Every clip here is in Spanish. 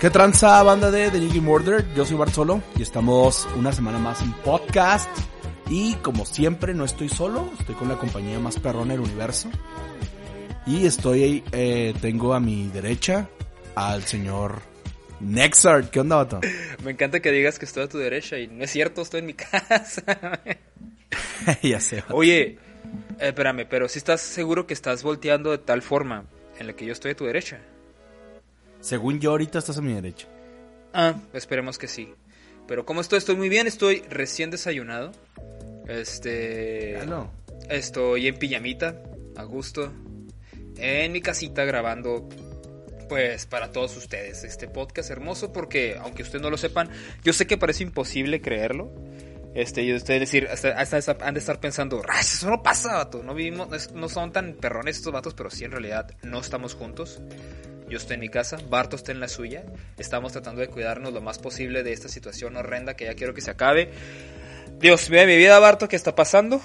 ¿Qué tranza banda de The Nicky Murder? Yo soy Bart Solo y estamos una semana más en podcast. Y como siempre no estoy solo, estoy con la compañía más perrona del universo. Y estoy, eh, tengo a mi derecha al señor Nexart. ¿Qué onda, vato? Me encanta que digas que estoy a tu derecha y no es cierto, estoy en mi casa. ya sé. Oye, eh, espérame, pero si estás seguro que estás volteando de tal forma en la que yo estoy a tu derecha. Según yo, ahorita estás a mi derecha. Ah, esperemos que sí. Pero como estoy, estoy muy bien, estoy recién desayunado. Este. no. Estoy en pijamita, a gusto. En mi casita grabando. Pues para todos ustedes, este podcast hermoso, porque aunque ustedes no lo sepan, yo sé que parece imposible creerlo. Este, y ustedes decir, hasta, hasta, han de estar pensando, eso no pasa, vato. No vivimos, no son tan perrones estos vatos, pero sí en realidad no estamos juntos. Yo estoy en mi casa, Barto está en la suya. Estamos tratando de cuidarnos lo más posible de esta situación horrenda que ya quiero que se acabe. Dios mío, mi vida, Barto, ¿qué está pasando?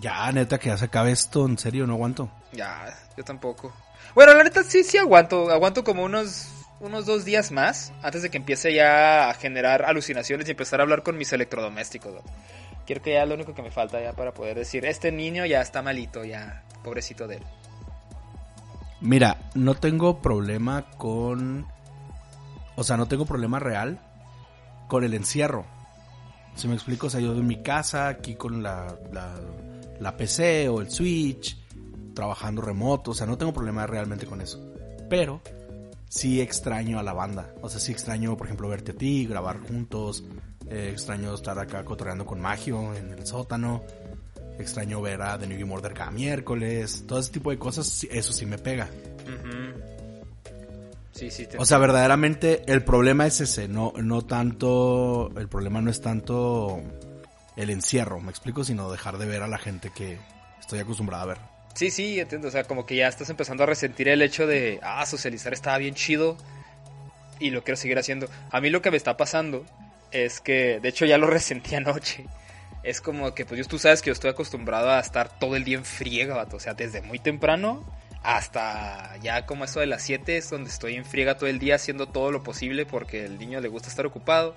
Ya, neta, que ya se acabe esto, en serio, no aguanto. Ya, yo tampoco. Bueno, la neta sí, sí aguanto. Aguanto como unos, unos dos días más antes de que empiece ya a generar alucinaciones y empezar a hablar con mis electrodomésticos. Quiero que ya lo único que me falta ya para poder decir, este niño ya está malito, ya, pobrecito de él. Mira, no tengo problema con... O sea, no tengo problema real con el encierro. Si me explico, o sea, yo en mi casa, aquí con la, la, PC o el Switch, trabajando remoto, o sea, no tengo problema realmente con eso. Pero sí extraño a la banda. O sea, sí extraño, por ejemplo, verte a ti, grabar juntos. Eh, extraño estar acá cotorreando con Magio en el sótano extraño ver a The New Game Order cada miércoles, todo ese tipo de cosas, eso sí me pega. Sí, sí. o sea, verdaderamente el problema es ese, no, no tanto, el problema no es tanto el encierro, me explico, sino dejar de ver a la gente que estoy acostumbrado a ver. Sí, sí, entiendo, o sea, como que ya estás empezando a resentir el hecho de, ah, socializar estaba bien chido y lo quiero seguir haciendo. A mí lo que me está pasando es que, de hecho ya lo resentí anoche es como que, pues tú sabes que yo estoy acostumbrado a estar todo el día en friega, vato. O sea, desde muy temprano hasta ya como eso de las 7 es donde estoy en friega todo el día haciendo todo lo posible porque el niño le gusta estar ocupado.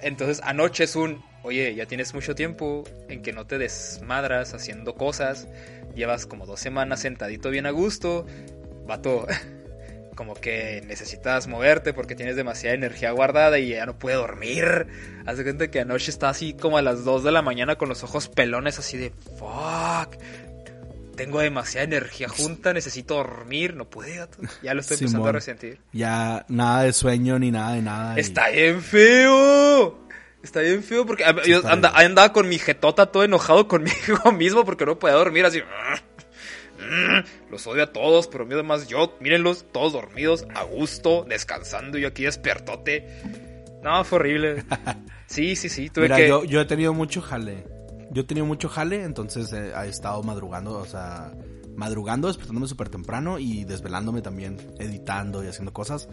Entonces anoche es un, oye, ya tienes mucho tiempo en que no te desmadras haciendo cosas. Llevas como dos semanas sentadito bien a gusto. Vato, como que necesitas moverte porque tienes demasiada energía guardada y ya no puede dormir. Hace cuenta que anoche está así como a las 2 de la mañana con los ojos pelones así de fuck. Tengo demasiada energía junta, necesito dormir, no puede, ya lo estoy empezando a resentir. Ya nada de sueño ni nada de nada. Está bien feo. Está bien feo porque yo andaba con mi jetota todo enojado conmigo mismo porque no podía dormir así. Los odio a todos, pero miedo más yo, mírenlos, todos dormidos, a gusto, descansando, yo aquí despertote. No, fue horrible. Sí, sí, sí, tuve que... yo, yo he tenido mucho jale. Yo he tenido mucho jale, entonces eh, he estado madrugando, o sea, madrugando, despertándome súper temprano y desvelándome también, editando y haciendo cosas.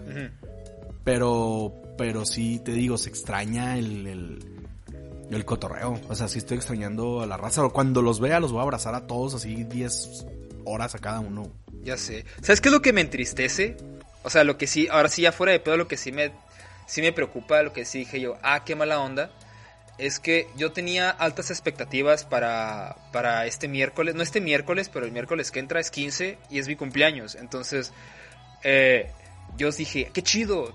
Pero, pero sí, te digo, se extraña el, el, el, cotorreo. O sea, sí estoy extrañando a la raza. Cuando los vea, los voy a abrazar a todos así 10 horas a cada uno. Ya sé. ¿Sabes qué es lo que me entristece? O sea, lo que sí, ahora sí ya fuera de pedo, lo que sí me, sí me preocupa, lo que sí dije yo, ah, qué mala onda, es que yo tenía altas expectativas para, para este miércoles, no este miércoles, pero el miércoles que entra es 15 y es mi cumpleaños. Entonces, eh, yo dije, qué chido,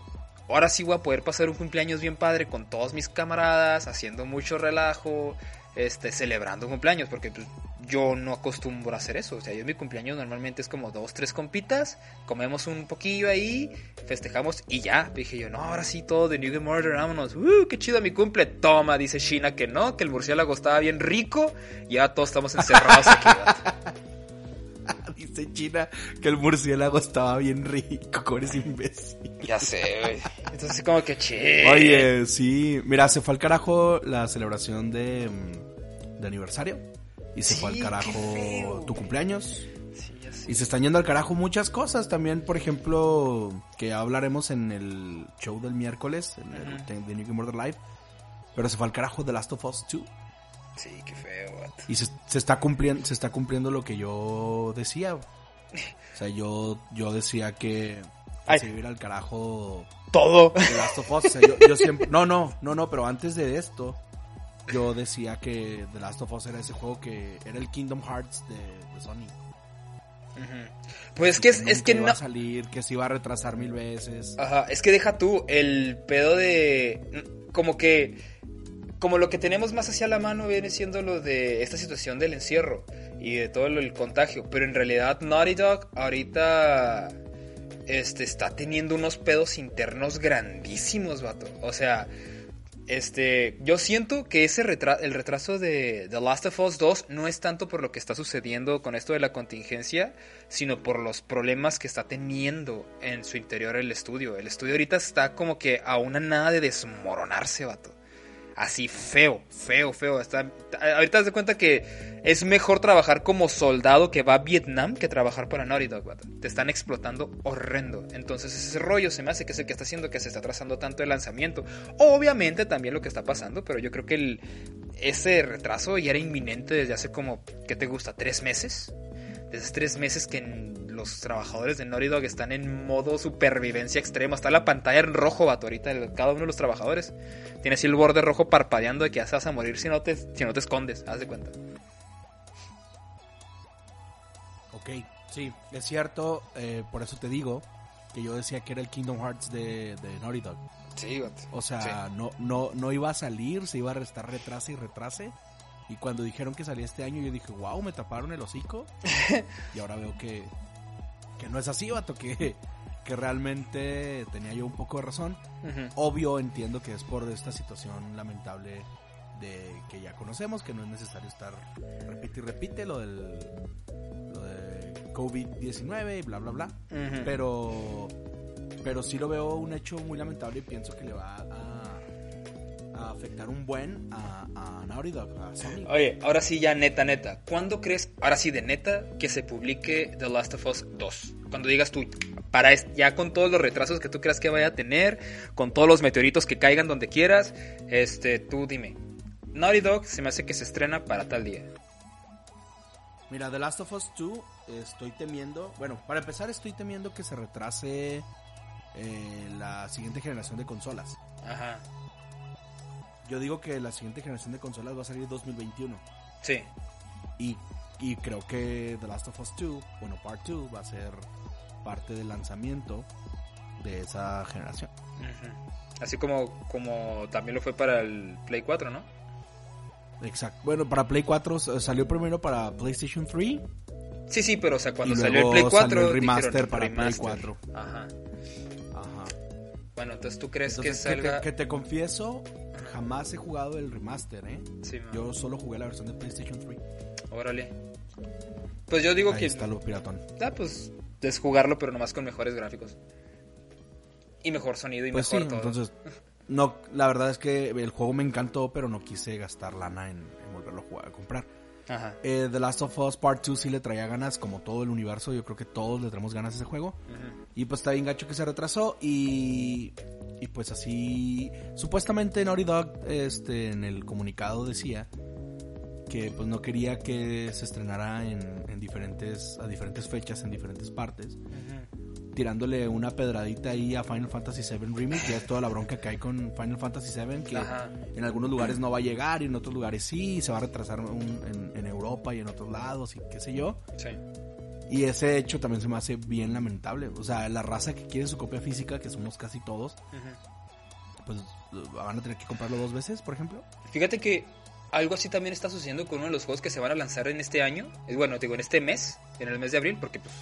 ahora sí voy a poder pasar un cumpleaños bien padre con todos mis camaradas, haciendo mucho relajo, este, celebrando un cumpleaños, porque pues, yo no acostumbro a hacer eso. O sea, yo en mi cumpleaños normalmente es como dos, tres compitas, comemos un poquillo ahí, festejamos y ya. Dije yo, no, ahora sí todo de New Game Order, vámonos. Uh, qué chido mi cumple. Toma, dice China que no, que el murciélago estaba bien rico y ya todos estamos encerrados aquí. dice China que el murciélago estaba bien rico, con ese imbécil. Ya sé, güey. Entonces como que che. Oye, sí. Mira, se fue al carajo la celebración de, mm, de aniversario y se fue al carajo tu cumpleaños. Y se están yendo al carajo muchas cosas también, por ejemplo, que hablaremos en el show del miércoles, en el Ujú. de New Game Order Live. Pero se fue al carajo The Last of Us 2. Sí, qué feo, vato. Y se, se está cumpliendo, se está cumpliendo lo que yo decía. O sea, yo, yo decía que, Ay. se iba al carajo Todo. The Last of Us. O sea, yo, yo siempre, no, no, no, no, pero antes de esto, yo decía que The Last of Us era ese juego que era el Kingdom Hearts de, de Sony. Pues es que es, que iba no. a salir, que se iba a retrasar mil veces. Ajá, es que deja tú el pedo de. Como que. Como lo que tenemos más hacia la mano viene siendo lo de esta situación del encierro y de todo el contagio. Pero en realidad, Naughty Dog ahorita. Este está teniendo unos pedos internos grandísimos, vato. O sea. Este, yo siento que ese el retraso de The Last of Us 2 no es tanto por lo que está sucediendo con esto de la contingencia, sino por los problemas que está teniendo en su interior el estudio. El estudio ahorita está como que a una nada de desmoronarse, vato. Así feo, feo, feo. Está, ahorita te das cuenta que es mejor trabajar como soldado que va a Vietnam que trabajar para Naughty Dog. Te están explotando horrendo. Entonces ese rollo se me hace que es el que está haciendo que se está atrasando tanto el lanzamiento. Obviamente también lo que está pasando, pero yo creo que ese retraso ya era inminente desde hace como, ¿qué te gusta? ¿Tres meses? Hace tres meses que los trabajadores de Naughty Dog están en modo supervivencia extrema. Está la pantalla en rojo, vato, ahorita cada uno de los trabajadores. Tiene así el borde rojo parpadeando de que ya se vas a morir si no te, si no te escondes, haz de cuenta. Ok, sí, es cierto, eh, por eso te digo que yo decía que era el Kingdom Hearts de, de Naughty Dog. Sí, vato. O sea, no, no, no iba a salir, se iba a restar retrase y retrase. Y cuando dijeron que salía este año, yo dije, wow, me taparon el hocico. y ahora veo que, que no es así, vato, que, que realmente tenía yo un poco de razón. Obvio, entiendo que es por esta situación lamentable de que ya conocemos, que no es necesario estar repite y repite lo del lo de COVID-19 y bla bla bla. Ujú. Pero pero sí lo veo un hecho muy lamentable y pienso que le va a, a afectar un buen a, a Naughty Dog, a Sony. Oye, ahora sí ya neta, neta. ¿Cuándo crees, ahora sí de neta, que se publique The Last of Us 2? Cuando digas tú, para ya con todos los retrasos que tú creas que vaya a tener, con todos los meteoritos que caigan donde quieras, este, tú dime. Naughty Dog se me hace que se estrena para tal día. Mira, The Last of Us 2 estoy temiendo, bueno, para empezar estoy temiendo que se retrase eh, la siguiente generación de consolas. Ajá. Yo digo que la siguiente generación de consolas va a salir en 2021. Sí. Y, y creo que The Last of Us 2, bueno, Part 2, va a ser parte del lanzamiento de esa generación. Ujú. Así como, como también lo fue para el Play 4, ¿no? Exacto. Bueno, para Play 4 s- salió primero para PlayStation 3. Sí, sí, pero o sea, cuando salió el Play 4, salió el remaster dijeron, para Play remaster. 4. Ajá. Ajá. Bueno, entonces tú crees Entonces, que que, salga. te, que te confieso, jamás he jugado el remaster, ¿eh? Sí. Yo solo jugué la versión de PlayStation 3. Órale. Pues yo digo Ahí que. está lo piratón. Ah, pues es jugarlo, pero nomás con mejores gráficos. Y mejor sonido y Pues sí, mejor todo. entonces, no, la verdad es que el juego me encantó, pero no quise gastar lana en, en volverlo a jugar, a comprar. Ajá. Eh, The Last of Us Part 2 sí le traía ganas, como todo el universo, yo creo que todos le tenemos ganas a ese juego. Y pues está bien gacho que se retrasó y, y pues así, supuestamente Naughty Dog este, en el comunicado decía que pues no quería que se estrenara en, en diferentes, a diferentes fechas, en diferentes partes, tirándole una pedradita ahí a Final Fantasy VII Remake, que es toda la bronca que hay con Final Fantasy VII, que Ajá. en algunos lugares no va a llegar y en otros lugares sí, y se va a retrasar un- en, en Europa y en otros lados y qué sé yo. Sí. Y ese hecho también se me hace bien lamentable. O sea, la raza que quiere su copia física, que somos casi todos, pues van a tener que comprarlo dos veces, por ejemplo. Fíjate que algo así también está sucediendo con uno de los juegos que se van a lanzar en este año. Es bueno, digo, en este mes, en el mes de abril, porque pues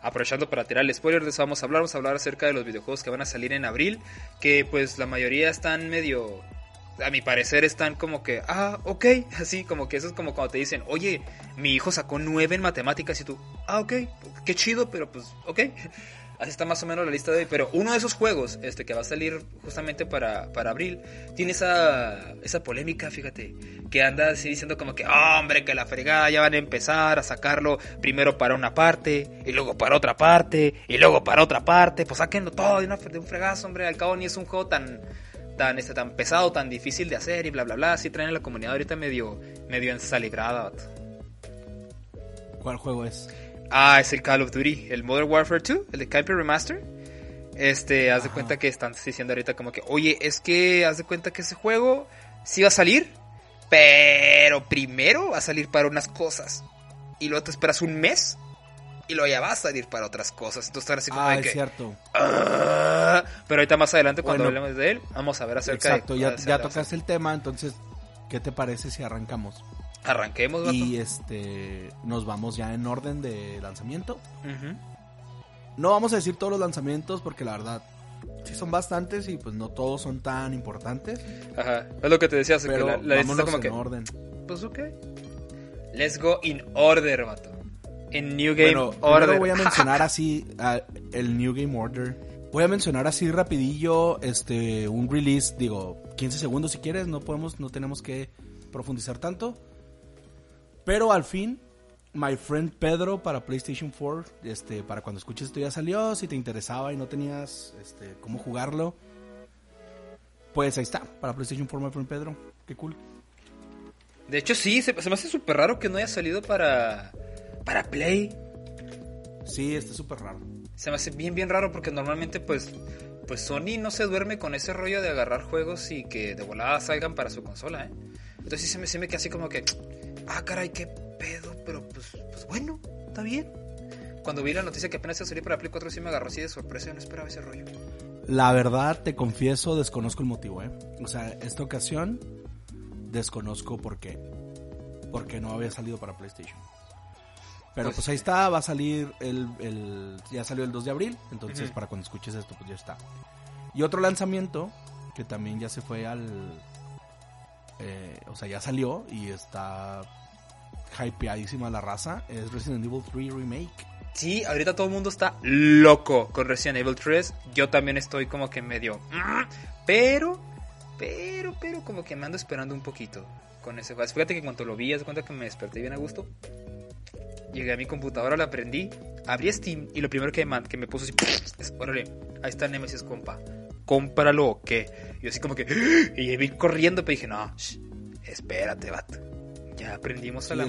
aprovechando para tirar el spoiler de eso vamos a hablar, vamos a hablar acerca de los videojuegos que van a salir en abril, que pues la mayoría están medio a mi parecer están como que, ah, ok, así como que eso es como cuando te dicen, oye, mi hijo sacó nueve en matemáticas y tú, ah, ok, qué chido, pero pues, ok. Así está más o menos la lista de hoy. Pero uno de esos juegos este, que va a salir justamente para, para abril tiene esa, esa polémica, fíjate. Que anda así diciendo como que, hombre, que la fregada ya van a empezar a sacarlo primero para una parte, y luego para otra parte, y luego para otra parte. Pues saquenlo todo de, una, de un fregazo, hombre. Al cabo ni es un juego tan tan este tan pesado, tan difícil de hacer y bla bla bla. Así traen a la comunidad ahorita medio medio ensaligrada. vato. ¿Cuál juego es? Ah, es el Call of Duty, el Modern Warfare 2, el de Kuiper Remaster. Este, haz de cuenta que están diciendo ahorita como que, oye, es que haz de cuenta que ese juego sí va a salir, pero primero va a salir para unas cosas. Y luego te esperas un mes y luego ya va a salir para otras cosas. Entonces están así como Ah, de es que... cierto. "Ah". Pero ahorita más adelante cuando Bueno. hablemos de él, vamos a ver acerca Exacto, de... ya, acerca ya de- tocaste el tema, entonces, ¿qué te parece si arrancamos? Arranquemos, vato. Y este, nos vamos ya en orden de lanzamiento. No vamos a decir todos los lanzamientos porque la verdad, sí son bastantes y pues no todos son tan importantes. Ajá, es lo que te decía, así que Pero la, la como en que... orden. Pues ok. Let's go in order, vato. En New Game Bueno, Order. voy a mencionar así el New Game Order. Voy a mencionar así rapidillo este un release, digo, 15 segundos si quieres, no podemos no tenemos que profundizar tanto. Pero al fin My Friend Pedro para PlayStation 4, este para cuando escuches esto ya salió, si te interesaba y no tenías este cómo jugarlo, pues ahí está, para PlayStation 4 My Friend Pedro. Qué cool. De hecho, sí, se, se me hace súper raro que no haya salido para, para Play. Sí, está súper raro. Se me hace bien, bien raro porque normalmente, pues, pues Sony no se duerme con ese rollo de agarrar juegos y que de volada salgan para su consola, ¿eh? Entonces sí se me, se me queda así como que, ah, caray, qué pedo, pero pues, pues bueno, está bien. Cuando vi la noticia que apenas a salir para Play 4 sí me agarró así de sorpresa, yo no esperaba ese rollo. La verdad, te confieso, desconozco el motivo, ¿eh? O sea, esta ocasión desconozco por qué. Porque no había salido para PlayStation. Pero Pues- pues, ahí está, va a salir el, el- Ya salió el 2 de abril, entonces para cuando escuches esto, pues ya está. Y otro lanzamiento, que también ya se fue al... eh, o sea, ya salió y está hypeadísima la raza, es Resident Evil 3 Remake. Sí, ahorita todo el mundo está loco con Resident Evil 3. Yo también estoy como que medio... Pero, pero, pero como que me ando esperando un poquito con ese juego. Fíjate que cuando lo vi, de cuenta que me desperté bien a gusto. Llegué a mi computadora, la prendí, abrí Steam y lo primero que me, que me puso así... Es, órale, ahí está Nemesis, compa. Cómpralo o qué. Y yo así como que... Y vi corriendo, pero dije, no, shh, espérate, vato. Ya aprendimos a la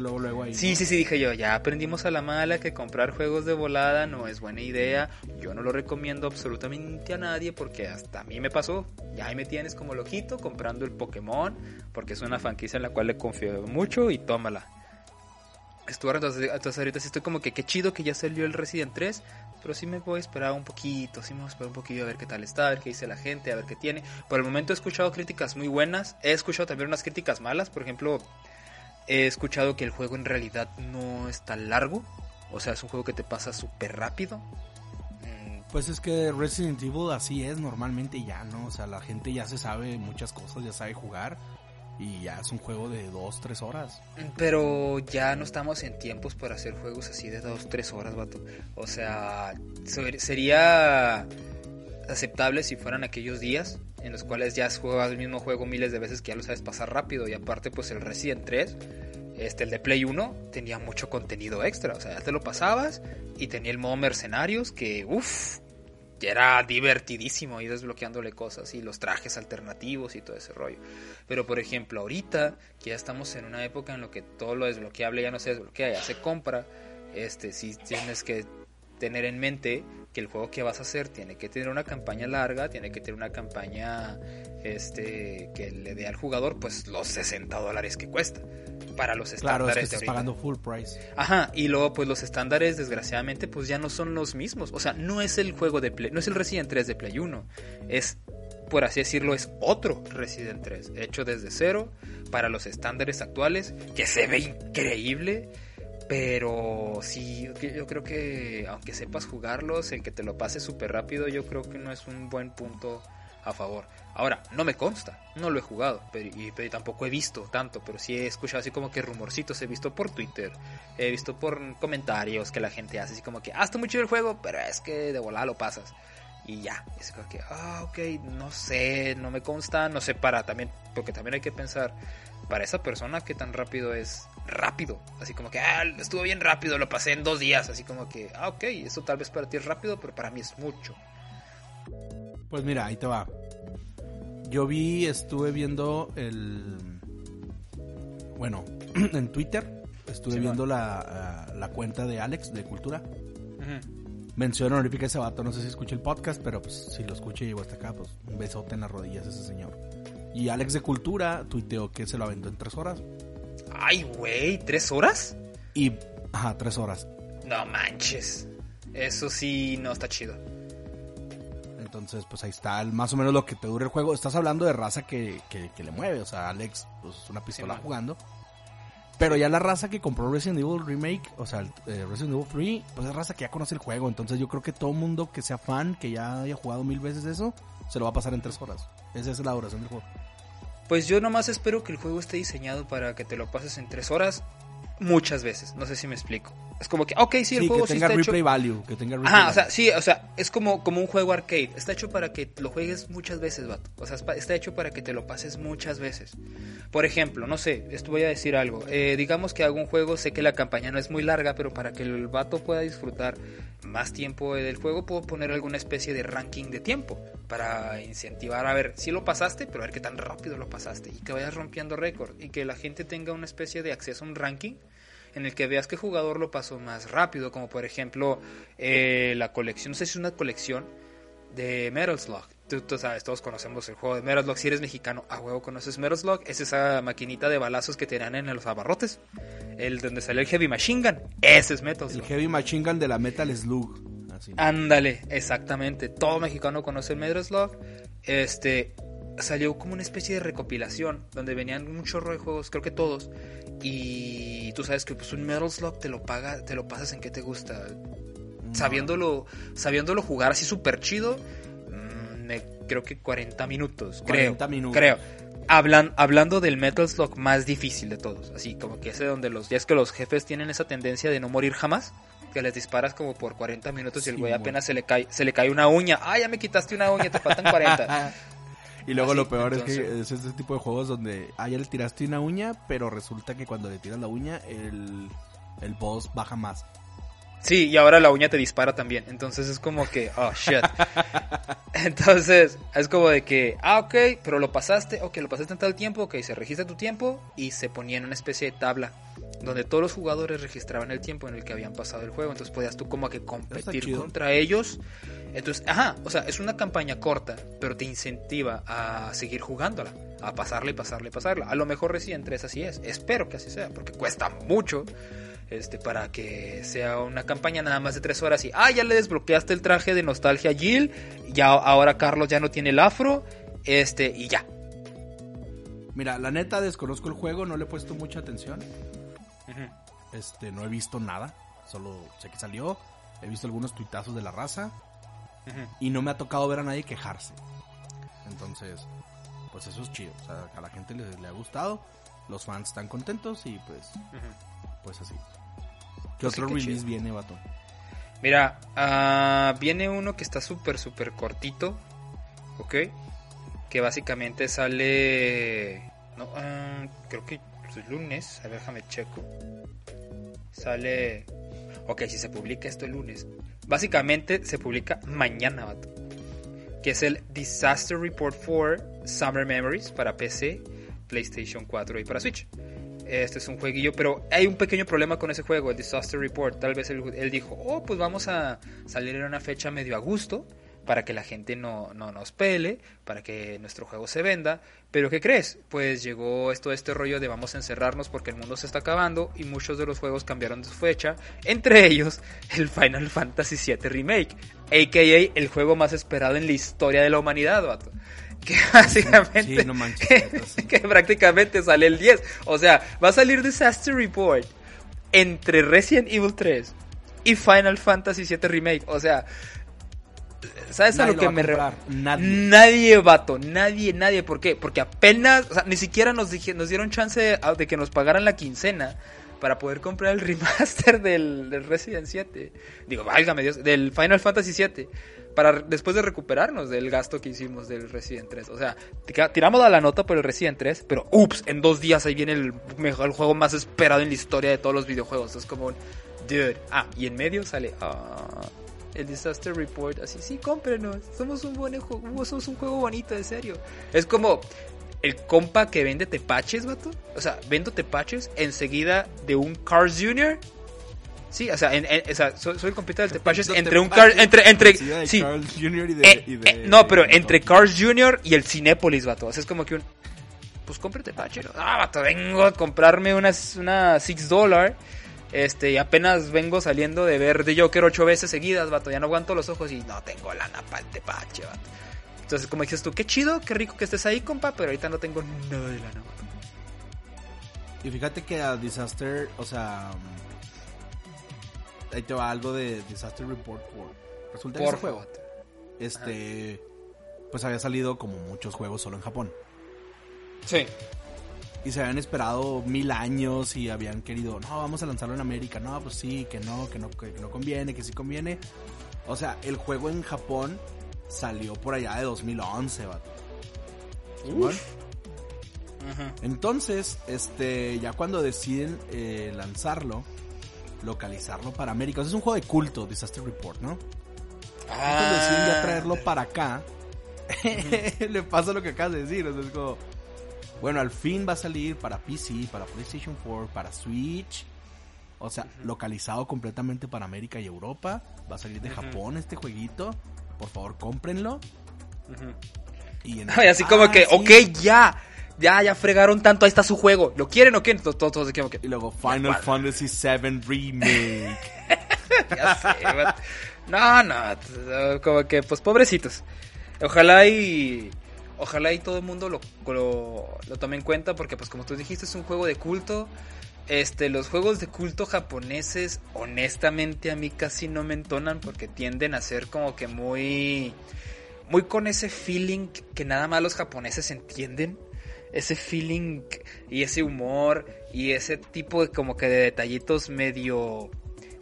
luego, luego ahí, Sí, ¿no? sí, sí, dije yo, ya aprendimos a la mala que comprar juegos de volada no es buena idea. Yo no lo recomiendo absolutamente a nadie porque hasta a mí me pasó. Ya ahí me tienes como loquito comprando el Pokémon porque es una franquicia en la cual le confío mucho y tómala. Estuve entonces, entonces ahorita sí estoy como que qué chido que ya salió el Resident 3, pero sí me voy a esperar un poquito, sí me voy a esperar un poquillo a ver qué tal está, a ver qué dice la gente, a ver qué tiene. Por el momento he escuchado críticas muy buenas, he escuchado también unas críticas malas, por ejemplo, he escuchado que el juego en realidad no es tan largo, o sea, es un juego que te pasa súper rápido. Mm, Pues es que Resident Evil así es normalmente ya, ¿no? O sea, la gente ya se sabe muchas cosas, ya sabe jugar y ya es un juego de dos, tres horas. Pero ya no estamos en tiempos para hacer juegos así de 2-3 horas, vato. O sea, ser- sería aceptable si fueran aquellos días en los cuales ya has jugado el mismo juego miles de veces que ya lo sabes pasar rápido. Y aparte, pues el Resident 3, este, el de Play 1, tenía mucho contenido extra. O sea, ya te lo pasabas y tenía el modo mercenarios que, uff, ya era divertidísimo ir desbloqueándole cosas y los trajes alternativos y todo ese rollo. Pero por ejemplo, ahorita que ya estamos en una época en lo que todo lo desbloqueable ya no se desbloquea, ya se compra, este sí tienes que tener en mente que el juego que vas a hacer tiene que tener una campaña larga, tiene que tener una campaña este que le dé al jugador pues los 60 dólares que cuesta para los Claro, estándares es que de estás ahorita. pagando full price. Ajá, y luego pues los estándares desgraciadamente pues ya no son los mismos. O sea, no es el juego de Play, no es el Resident 3 de Play 1. Es, por así decirlo, es otro Resident 3, hecho desde cero para los estándares actuales, que se ve increíble. Pero sí, yo, creo que aunque sepas jugarlos, el que te lo pases súper rápido, yo creo que no es un buen punto a a favor. Ahora, no me consta, no lo he jugado, pero, y, tampoco he visto tanto, pero sí he escuchado así como que rumorcitos, he visto por Twitter, he visto por comentarios que la gente hace, así como que, ah, está muy chido el juego, pero es que de volada lo pasas. Y ya, es como que, ah, ok, no sé, no me consta, no sé para también, porque también hay que pensar, para esa persona que tan rápido es rápido. Así como que, ah, estuvo bien rápido, lo pasé en dos días. Así como que, ah, ok, eso tal vez para ti es rápido, pero para mí es mucho. Pues mira, ahí te va. Yo vi, estuve viendo el... Bueno, en Twitter estuve viendo la, ah, la, cuenta de Alex de Cultura. Menciono ahorita ese vato, no sé si escuché el podcast, pero pues si lo escuché y llegó hasta acá, pues un besote en las rodillas ese señor. Y Alex de Cultura tuiteó que se lo aventó en tres horas. Ay, güey, ¿tres horas? Y, ajá, tres horas. No manches. Eso sí no está chido. Entonces, pues ahí está más o menos lo que te dura el juego. Estás hablando de raza que, que, le mueve. O sea, Alex, pues una pistola jugando. Pero ya la raza que compró Resident Evil Remake, o sea, eh, Resident Evil 3, pues es raza que ya conoce el juego. Entonces yo creo que todo mundo que sea fan, que ya haya jugado mil veces eso, se lo va a pasar en tres horas. Esa es la duración del juego. Pues yo nomás espero que el juego esté diseñado para que te lo pases en tres horas muchas veces. No sé si me explico. Es como que, ok, sí, el juego que tenga replay value, que tenga replay Ajá, o sea, sí, o sea, es como, como un juego arcade. Está hecho para que lo juegues muchas veces, vato. O sea, está hecho para que te lo pases muchas veces. Por ejemplo, no sé, esto voy a decir algo. Eh, digamos que hago un juego, sé que la campaña no es muy larga, pero para que el vato pueda disfrutar más tiempo del juego, puedo poner alguna especie de ranking de tiempo para incentivar a ver si lo pasaste, pero a ver qué tan rápido lo pasaste y que vayas rompiendo récord y que la gente tenga una especie de acceso a un ranking en el que veas qué jugador lo pasó más rápido, como por ejemplo eh, la colección, no sé si es una colección de Metal Slug. Tú, sabes, todos conocemos el juego de Metal Slug. Si eres mexicano, a huevo conoces Metal Slug. Es esa maquinita de balazos que te dan en los abarrotes. El donde sale el Heavy Machine Gun. Ese es Metal Slug. El Heavy Machine Gun de la Metal Slug. Ándale, exactamente. Todo mexicano conoce el Metal Slug. Este, salió como una especie de recopilación donde venían un chorro de juegos, creo que todos. Y tú sabes que pues un Metal Slug te lo paga, te lo pasas en qué te gusta. Sabiéndolo, sabiéndolo jugar así súper chido, mm, me, creo que 40 minutos, 40 creo. minutos. Creo. Hablan, hablando del Metal Slug más difícil de todos, así como que ese donde los, ya es que los jefes tienen esa tendencia de no morir jamás, que les disparas como por 40 minutos y el güey apenas se le cae, se le cae una uña, ah, ya me quitaste una uña, te faltan 40. Y luego lo peor es que es este tipo de juegos donde, ah, ya le tiraste una uña, pero resulta que cuando le tiras la uña, el, el boss baja más. Sí, y ahora la uña te dispara también. Entonces es como que, oh shit. Entonces es como de que, ah, ok, pero lo pasaste, ok, lo pasaste en tal tiempo, ok, se registra tu tiempo y se ponía en una especie de tabla donde todos los jugadores registraban el tiempo en el que habían pasado el juego. Entonces podías tú como que competir contra ellos. Entonces, ajá, o sea, es una campaña corta, pero te incentiva a seguir jugándola, a pasarla y pasarla y pasarla. A lo mejor Resident 3 así es, espero que así sea, porque cuesta mucho este, para que sea una campaña nada más de tres horas y, ah, ya le desbloqueaste el traje de nostalgia a Jill, ya ahora Carlos ya no tiene el afro, este, y ya. Mira, la neta desconozco el juego, no le he puesto mucha atención. Este, no he visto nada, solo sé que salió, he visto algunos tuitazos de la raza y no me ha tocado ver a nadie quejarse. Entonces, pues eso es chido, o sea, a la gente le, ha gustado, los fans están contentos y pues, pues así. ¿Qué pues otro release viene, vato? Mira, ah, viene uno que está súper, súper cortito, ¿ok? Que básicamente sale... No, ah, creo que es lunes, a ver, déjame checo. Sale... Ok, si se publica esto el lunes. Básicamente se publica mañana, vato. Que es el Disaster Report 4 Summer Memories para PC, PlayStation 4 y para Switch. Este es un jueguillo, pero hay un pequeño problema con ese juego, el Disaster Report. Tal vez él, él dijo, oh, pues vamos a salir en una fecha medio a gusto para que la gente no, no nos pele, para que nuestro juego se venda. Pero ¿qué crees? Pues llegó esto este rollo de vamos a encerrarnos porque el mundo se está acabando y muchos de los juegos cambiaron de fecha, entre ellos el Final Fantasy VII Remake, aka el juego más esperado en la historia de la humanidad, vato que básicamente que, prácticamente sale el 10. O sea, va a salir Disaster Report entre Resident Evil 3 y Final Fantasy VII Remake. O sea, ¿Sabes a Nadie lo lo que a me re- comprar, nadie. Nadie, vato, nadie, nadie. ¿Por qué? Porque apenas, o sea, ni siquiera nos, dije, nos dieron chance de, de que nos pagaran la quincena para poder comprar el remaster del, del Resident 7. Digo, válgame Dios, del Final Fantasy 7. Para después de recuperarnos del gasto que hicimos del Resident 3. O sea, tiramos a la nota por el Resident 3, pero ups, en dos días ahí viene el mejor el juego más esperado en la historia de todos los videojuegos. Es como un dude. Ah, y en medio sale ah, el Disaster Report. Así, sí, cómprenos. Somos un buen juego, somos un juego bonito, en serio. Es como el compa que vende tepaches, vato. O sea, vendo tepaches enseguida de un Cars Jr. Sí, o sea, en- en- o sea, soy, soy el compita del tepaches entre un Cars, entre, entre, sí, Carl Jr. y de, eh, y de- eh, no, pero entre Cars Jr. y el Cinépolis, vato. O sea, es como que un. Pues cómprate Tepache. ¿no? Ah, vato, vengo a comprarme una, una 6 dólar. Este, y apenas vengo saliendo de ver de Joker ocho veces seguidas, vato. Ya no aguanto los ojos y no tengo lana para el Tepache, vato. Entonces, como dices tú, qué chido, qué rico que estés ahí, compa, pero ahorita no tengo nada de lana, vato. Y fíjate que a Disaster, o sea, mm, ahí te va algo de Disaster Report por resulta que Por ese juego, este, pues había salido como muchos juegos solo en Japón Sí. Y se habían esperado mil años y habían querido, no, vamos a lanzarlo en América, no, pues sí, que no, que no, que no conviene, que sí conviene. O sea, el juego en Japón salió por allá de 2011, vato. Ajá. Entonces, este, ya cuando deciden eh, lanzarlo, localizarlo para América, o sea, es un juego de culto, Disaster Report, ¿no? Cuando deciden ya traerlo para acá, le pasa lo que acabas de decir, o sea, es como, bueno, al fin va a salir para PC, para PlayStation 4, para Switch, o sea, localizado completamente para América y Europa, va a salir de. Japón este jueguito, por favor cómprenlo. Ujú. Y en- Ay, así como Ah, que, sí. ok, ya. Ya, ya fregaron tanto, ahí está su juego. ¿Lo quieren o qué? Todos, todos, Y luego Final Fantasy VII Remake. Ya sé. No, no, como que, pues pobrecitos. Ojalá y. Ojalá y todo el mundo lo, lo, tome en cuenta, porque, pues, como tú dijiste, es un juego de culto. Este, los juegos de culto japoneses, honestamente, a mí casi no me entonan, porque tienden a ser como que muy. Muy con ese feeling que nada más los japoneses entienden. Ese feeling y ese humor y ese tipo de como que de detallitos medio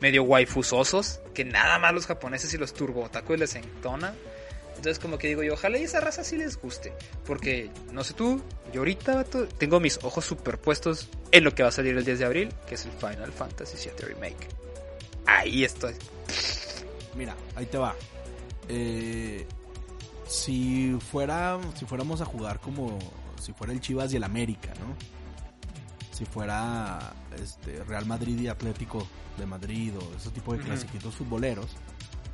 medio waifusosos que nada más los japoneses y los turbo otakus les entona. Entonces como que digo yo, ojalá y esa raza sí les guste. Porque, no sé tú, yo ahorita tengo mis ojos superpuestos en lo que va a salir el 10 de abril, que es el Final Fantasy VII Remake. Ahí estoy. Mira, ahí te va. Eh, si fuera, si fuéramos a jugar como si fuera el Chivas y el América, ¿no? Si fuera este Real Madrid y Atlético de Madrid o ese tipo de clasiquitos futboleros,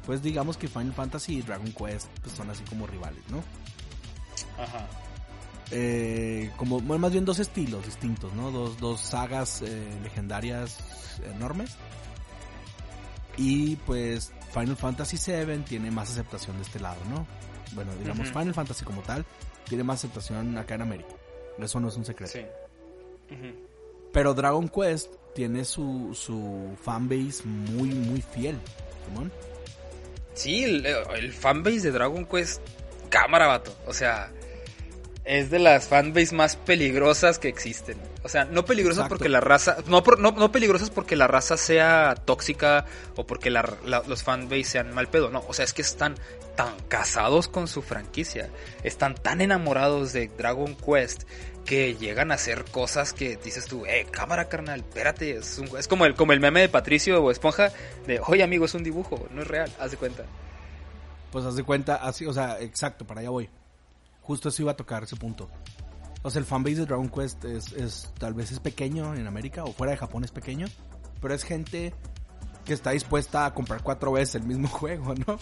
pues digamos que Final Fantasy y Dragon Quest pues, son así como rivales, ¿no? Ajá. Eh, como bueno, más bien dos estilos distintos, ¿no? Dos, dos sagas eh, legendarias enormes. Y pues Final Fantasy VII tiene más aceptación de este lado, ¿no? Bueno, digamos. Final Fantasy como tal tiene más aceptación acá en América. Eso no es un secreto. Sí. Pero Dragon Quest tiene su, su fanbase muy, muy fiel. Simón. Sí, el, el fanbase de Dragon Quest, cámara, vato. O sea, es de las fanbase más peligrosas que existen. O sea, no peligrosas Exacto. porque la raza. No, por- no, no peligrosas porque la raza sea tóxica o porque la- la- los fanbase sean mal pedo. No, o sea, es que están tan casados con su franquicia. Están tan enamorados de Dragon Quest que llegan a hacer cosas que dices tú, eh, cámara carnal, espérate. Es, un- es como, el, como el meme de Patricio o Esponja de, oye amigo, es un dibujo, no es real, haz de cuenta. Pues haz de cuenta, así, o sea, exacto, para allá voy. Justo eso iba a tocar ese punto. O sea, el fanbase de Dragon Quest es, es tal vez es pequeño en América o fuera de Japón es pequeño, pero es gente que está dispuesta a comprar cuatro veces el mismo juego, ¿no?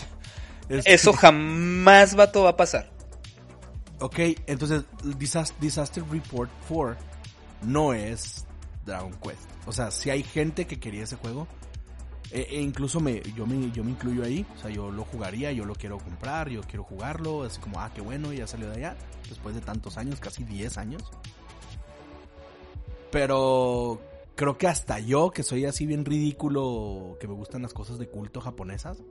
Es- Eso jamás, vato, va a pasar. Ok, entonces Disas- Disaster Report 4 no es Dragon Quest. O sea, si hay gente que quería ese juego, e, e incluso me, yo, me, yo me incluyo ahí. O sea, yo lo jugaría, yo lo quiero comprar, yo quiero jugarlo. Así como, ah, qué bueno, ya salió de allá. Después de tantos años, casi 10 años. Pero creo que hasta yo, que soy así bien ridículo, que me gustan las cosas de culto japonesas.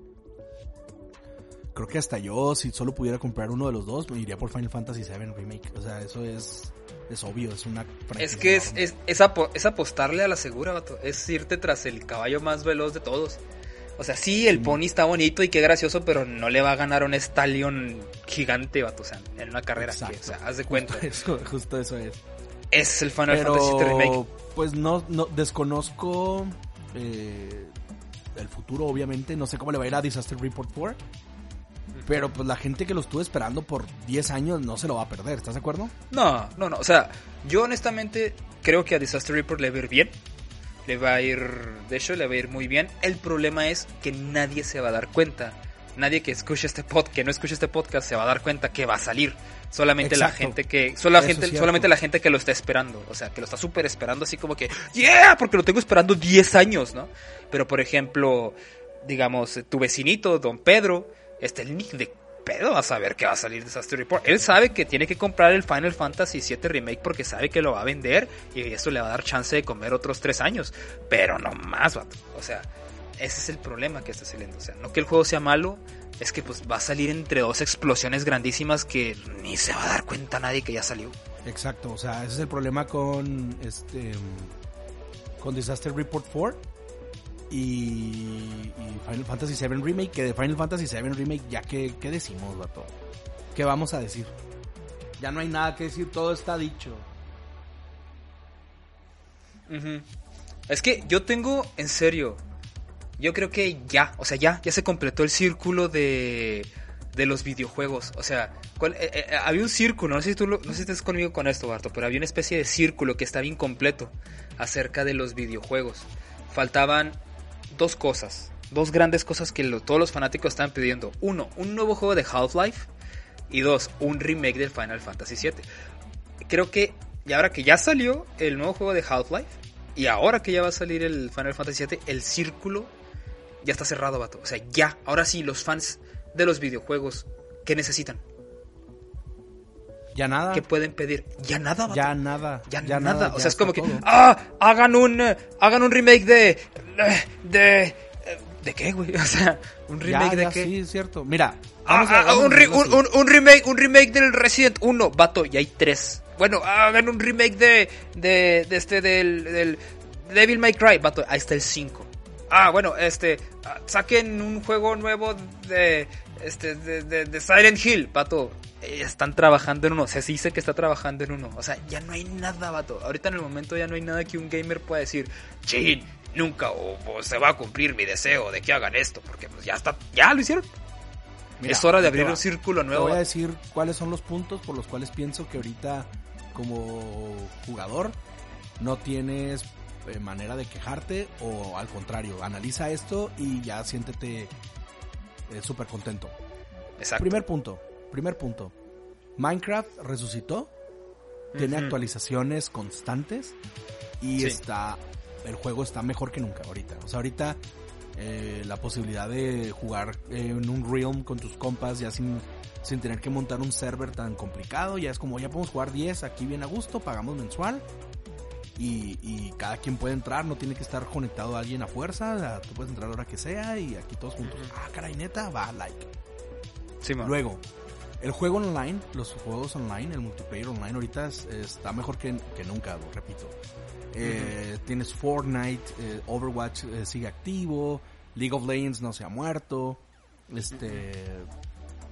Creo que hasta yo, si solo pudiera comprar uno de los dos, me iría por Final Fantasy VII Remake. O sea, eso es, es obvio, es una... Es que es, es, es, apo es, apostarle a la segura, vato. Es irte tras el caballo más veloz de todos. O sea, sí, el pony está bonito y qué gracioso, pero no le va a ganar un Stallion gigante, vato. O sea, en una carrera. Que, o sea, haz de cuenta. Justo eso, justo eso es. Es el Final Pero, Fantasy VII Remake. Pues no, no desconozco eh, el futuro, obviamente. No sé cómo le va a ir a Disaster Report 4. Pero pues la gente que lo estuvo esperando por 10 años no se lo va a perder, ¿estás de acuerdo? No, no, no. O sea, yo honestamente creo que a Disaster Report le va a ir bien. Le va a ir, de hecho, le va a ir muy bien. El problema es que nadie se va a dar cuenta. Nadie que escuche este podcast, que no escuche este podcast, se va a dar cuenta que va a salir. Solamente la gente que, solo la Eso gente, solamente la gente que lo está esperando. O sea, que lo está súper esperando así como que, yeah, porque lo tengo esperando 10 años, ¿no? Pero por ejemplo, digamos, tu vecinito, don Pedro, este el nick de pedo va a saber que va a salir Disaster Report. Él sabe que tiene que comprar el Final Fantasy VII Remake porque sabe que lo va a vender y eso le va a dar chance de comer otros tres años. Pero no más, vato. O sea, ese es el problema que está saliendo. O sea, no que el juego sea malo, es que pues va a salir entre dos explosiones grandísimas que ni se va a dar cuenta nadie que ya salió. Exacto, o sea, ese es el problema con este con Disaster Report 4 y, Final Fantasy VII Remake, que de Final Fantasy VII Remake ya que qué decimos, vato. ¿Qué vamos a decir? Ya no hay nada que decir, todo está dicho. Es que yo tengo, en serio, yo creo que ya, o sea, ya, ya se completó el círculo de, de los videojuegos. O sea, ¿cuál- eh, eh, había un círculo, no sé, si tú lo- no sé si estás conmigo con esto, Barto, pero había una especie de círculo que estaba incompleto acerca de los videojuegos. Faltaban dos cosas, dos grandes cosas que todos los fanáticos estaban pidiendo. Uno, un nuevo juego de Half-Life. Y dos, un remake del Final Fantasy VII. Creo que, y ahora que ya salió el nuevo juego de Half-Life, y ahora que ya va a salir el Final Fantasy VII, el círculo ya está cerrado, vato. O sea, ya, ahora sí, los fans de los videojuegos, ¿qué necesitan? Ya nada. ¿Qué pueden pedir? Ya nada, vato. Ya nada. Ya, nada. o sea, es como que, todo. ah, hagan un, eh, hagan un remake de, de, ¿de qué, güey? O sea, un Ya, remake de ya, qué. Sí, es cierto. Mira, Ah, vamos a- ah, vamos un, re- decirlo un, así. un- un remake, un remake del Resident 1, vato, y hay tres. Bueno, hagan un remake de, de, de este, del, del Devil May Cry, vato, ahí está el 5. Ah, bueno, este, ah, saquen un juego nuevo de, este, de, de, de Silent Hill, vato. eh, Están trabajando en uno, se dice que está trabajando en uno. O sea, ya no hay nada, vato. Ahorita en el momento ya no hay nada que un gamer pueda decir, chin, nunca o, o se va a cumplir mi deseo de que hagan esto, porque pues ya está, ya lo hicieron. Mira, es hora de abrir va. un círculo Te nuevo. voy a decir cuáles son los puntos por los cuales pienso que ahorita como jugador no tienes eh, manera de quejarte o al contrario, analiza esto y ya siéntete eh, súper contento. Exacto. Primer punto, primer punto. Minecraft resucitó, tiene actualizaciones constantes y Sí. está el juego está mejor que nunca ahorita. O sea, ahorita eh, la posibilidad de jugar eh, en un realm con tus compas ya sin, sin tener que montar un server tan complicado, ya es como ya podemos jugar 10 aquí bien a gusto, pagamos mensual y, y cada quien puede entrar, no tiene que estar conectado a alguien a fuerza, tú puedes entrar a la hora que sea y aquí todos juntos. Ah, caray, neta, va, like. Sí, man. Luego, el juego online, los juegos online, el multiplayer online ahorita es- está mejor que, que nunca, lo repito. Eh, Tienes Fortnite, eh, Overwatch eh, sigue activo, League of Legends no se ha muerto, este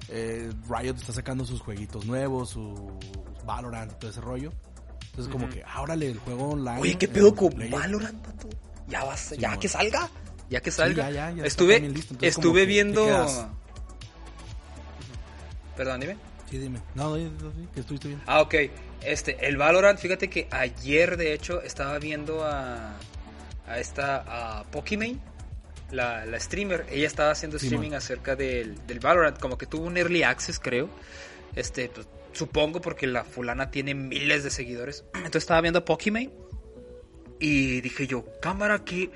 eh, Riot está sacando sus jueguitos nuevos, su Valorant, todo ese rollo. Entonces como que, ahora el juego online. Oye, ¿qué pedo con Valorant, pato? Ya vas, Sí, ya que salga. Ya que Sí, salga. ya, ya, ya estuve listo. Entonces, estuve viendo. quedas- Perdón, dime. Sí, dime. No, di- di- que estuviste bien. Ah, ok. Este, el Valorant, fíjate que ayer de hecho estaba viendo a, a esta, a Pokimane, la, la streamer. Ella estaba haciendo Sí, streaming acerca del, del Valorant, como que tuvo un early access, creo. Este, pues, supongo porque la fulana tiene miles de seguidores. Entonces estaba viendo Pokimane y dije yo, cámara, qué,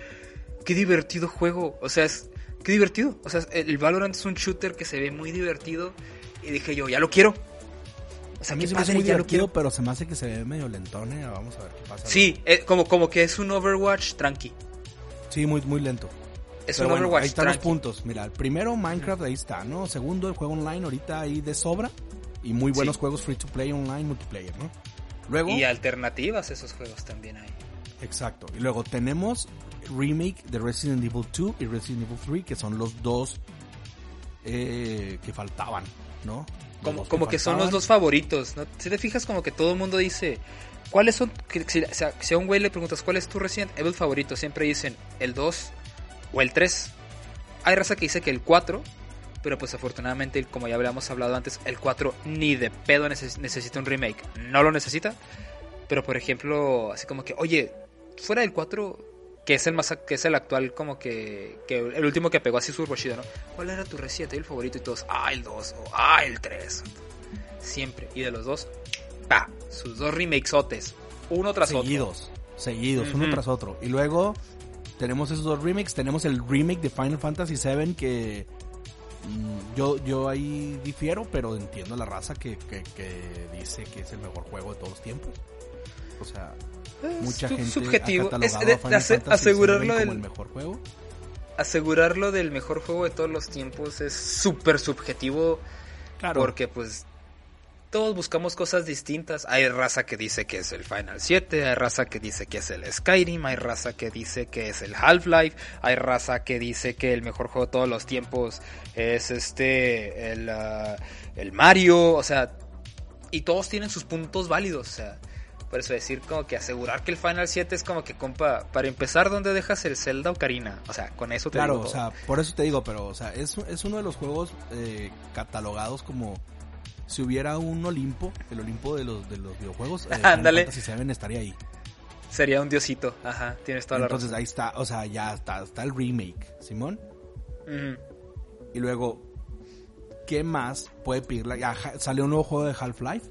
qué divertido juego. O sea, es, qué divertido. O sea, el Valorant es un shooter que se ve muy divertido. Y dije yo, ya lo quiero. O sea, A mí se me hace muy ya lo quiero. pero se me hace que se ve medio lentone. Vamos a ver qué pasa. Sí, eh, como, como que es un Overwatch tranqui. Sí, muy, muy lento. Es Pero un bueno, Overwatch ahí están los puntos. Mira, el primero Minecraft ahí está, ¿no? Segundo el juego online ahorita ahí de sobra y muy buenos Sí. juegos free to play online multiplayer, ¿no? Luego Y alternativas a esos juegos también hay. Exacto. Y luego tenemos remake de Resident Evil 2 y Resident Evil 3, que son los dos eh, que faltaban, ¿no? Los Como, como que son los dos favoritos, ¿no? Si te fijas como que todo el mundo dice, ¿cuáles son? que si, o sea, si a un güey le preguntas, ¿cuál es tu Resident Evil favorito? Siempre dicen el 2 o el 3. Hay raza que dice que el 4, pero pues afortunadamente, como ya habíamos hablado antes, el 4 ni de pedo neces- necesita un remake. No lo necesita. Pero por ejemplo, así como que, oye, fuera del 4, que es el más que es el actual como que, que el último que pegó así su Bushido, ¿no? ¿Cuál era tu Resident Evil favorito? Y todos, ah, el 2 o ah, el 3. Siempre. Y de los dos, pa, sus dos remakesotes, uno tras otro. seguidos, seguidos, uno tras otro. Y luego tenemos esos dos remakes, tenemos el remake de Final Fantasy VII que yo, yo ahí difiero, pero entiendo la raza que, que, que dice que es el mejor juego de todos los tiempos. O sea, Es mucha gente subjetivo. ha Es de- a de asegurarlo del- el mejor juego. asegurarlo del mejor juego de todos los tiempos es súper subjetivo Claro. porque pues todos buscamos cosas distintas. Hay raza que dice que es el Final 7, hay raza que dice que es el Skyrim, hay raza que dice que es el Half-Life, hay raza que dice que el mejor juego de todos los tiempos es este el, ah, el Mario, o sea, y todos tienen sus puntos válidos, o sea, por eso decir como que asegurar que el Final 7 es como que compa, para empezar, ¿dónde dejas el Zelda o Karina? O sea, con eso te Claro, digo o todo. sea, por eso te digo, pero, o sea, es, es uno de los juegos eh, catalogados como si hubiera un Olimpo, el Olimpo de los, de los videojuegos. eh, Ándale. Fantasy VII estaría ahí. Sería un diosito, ajá, tienes toda la Entonces razón. ahí está, o sea, ya está, está el remake, Simón. Y luego, ¿qué más puede pedirla? Ya salió un nuevo juego de Half-Life.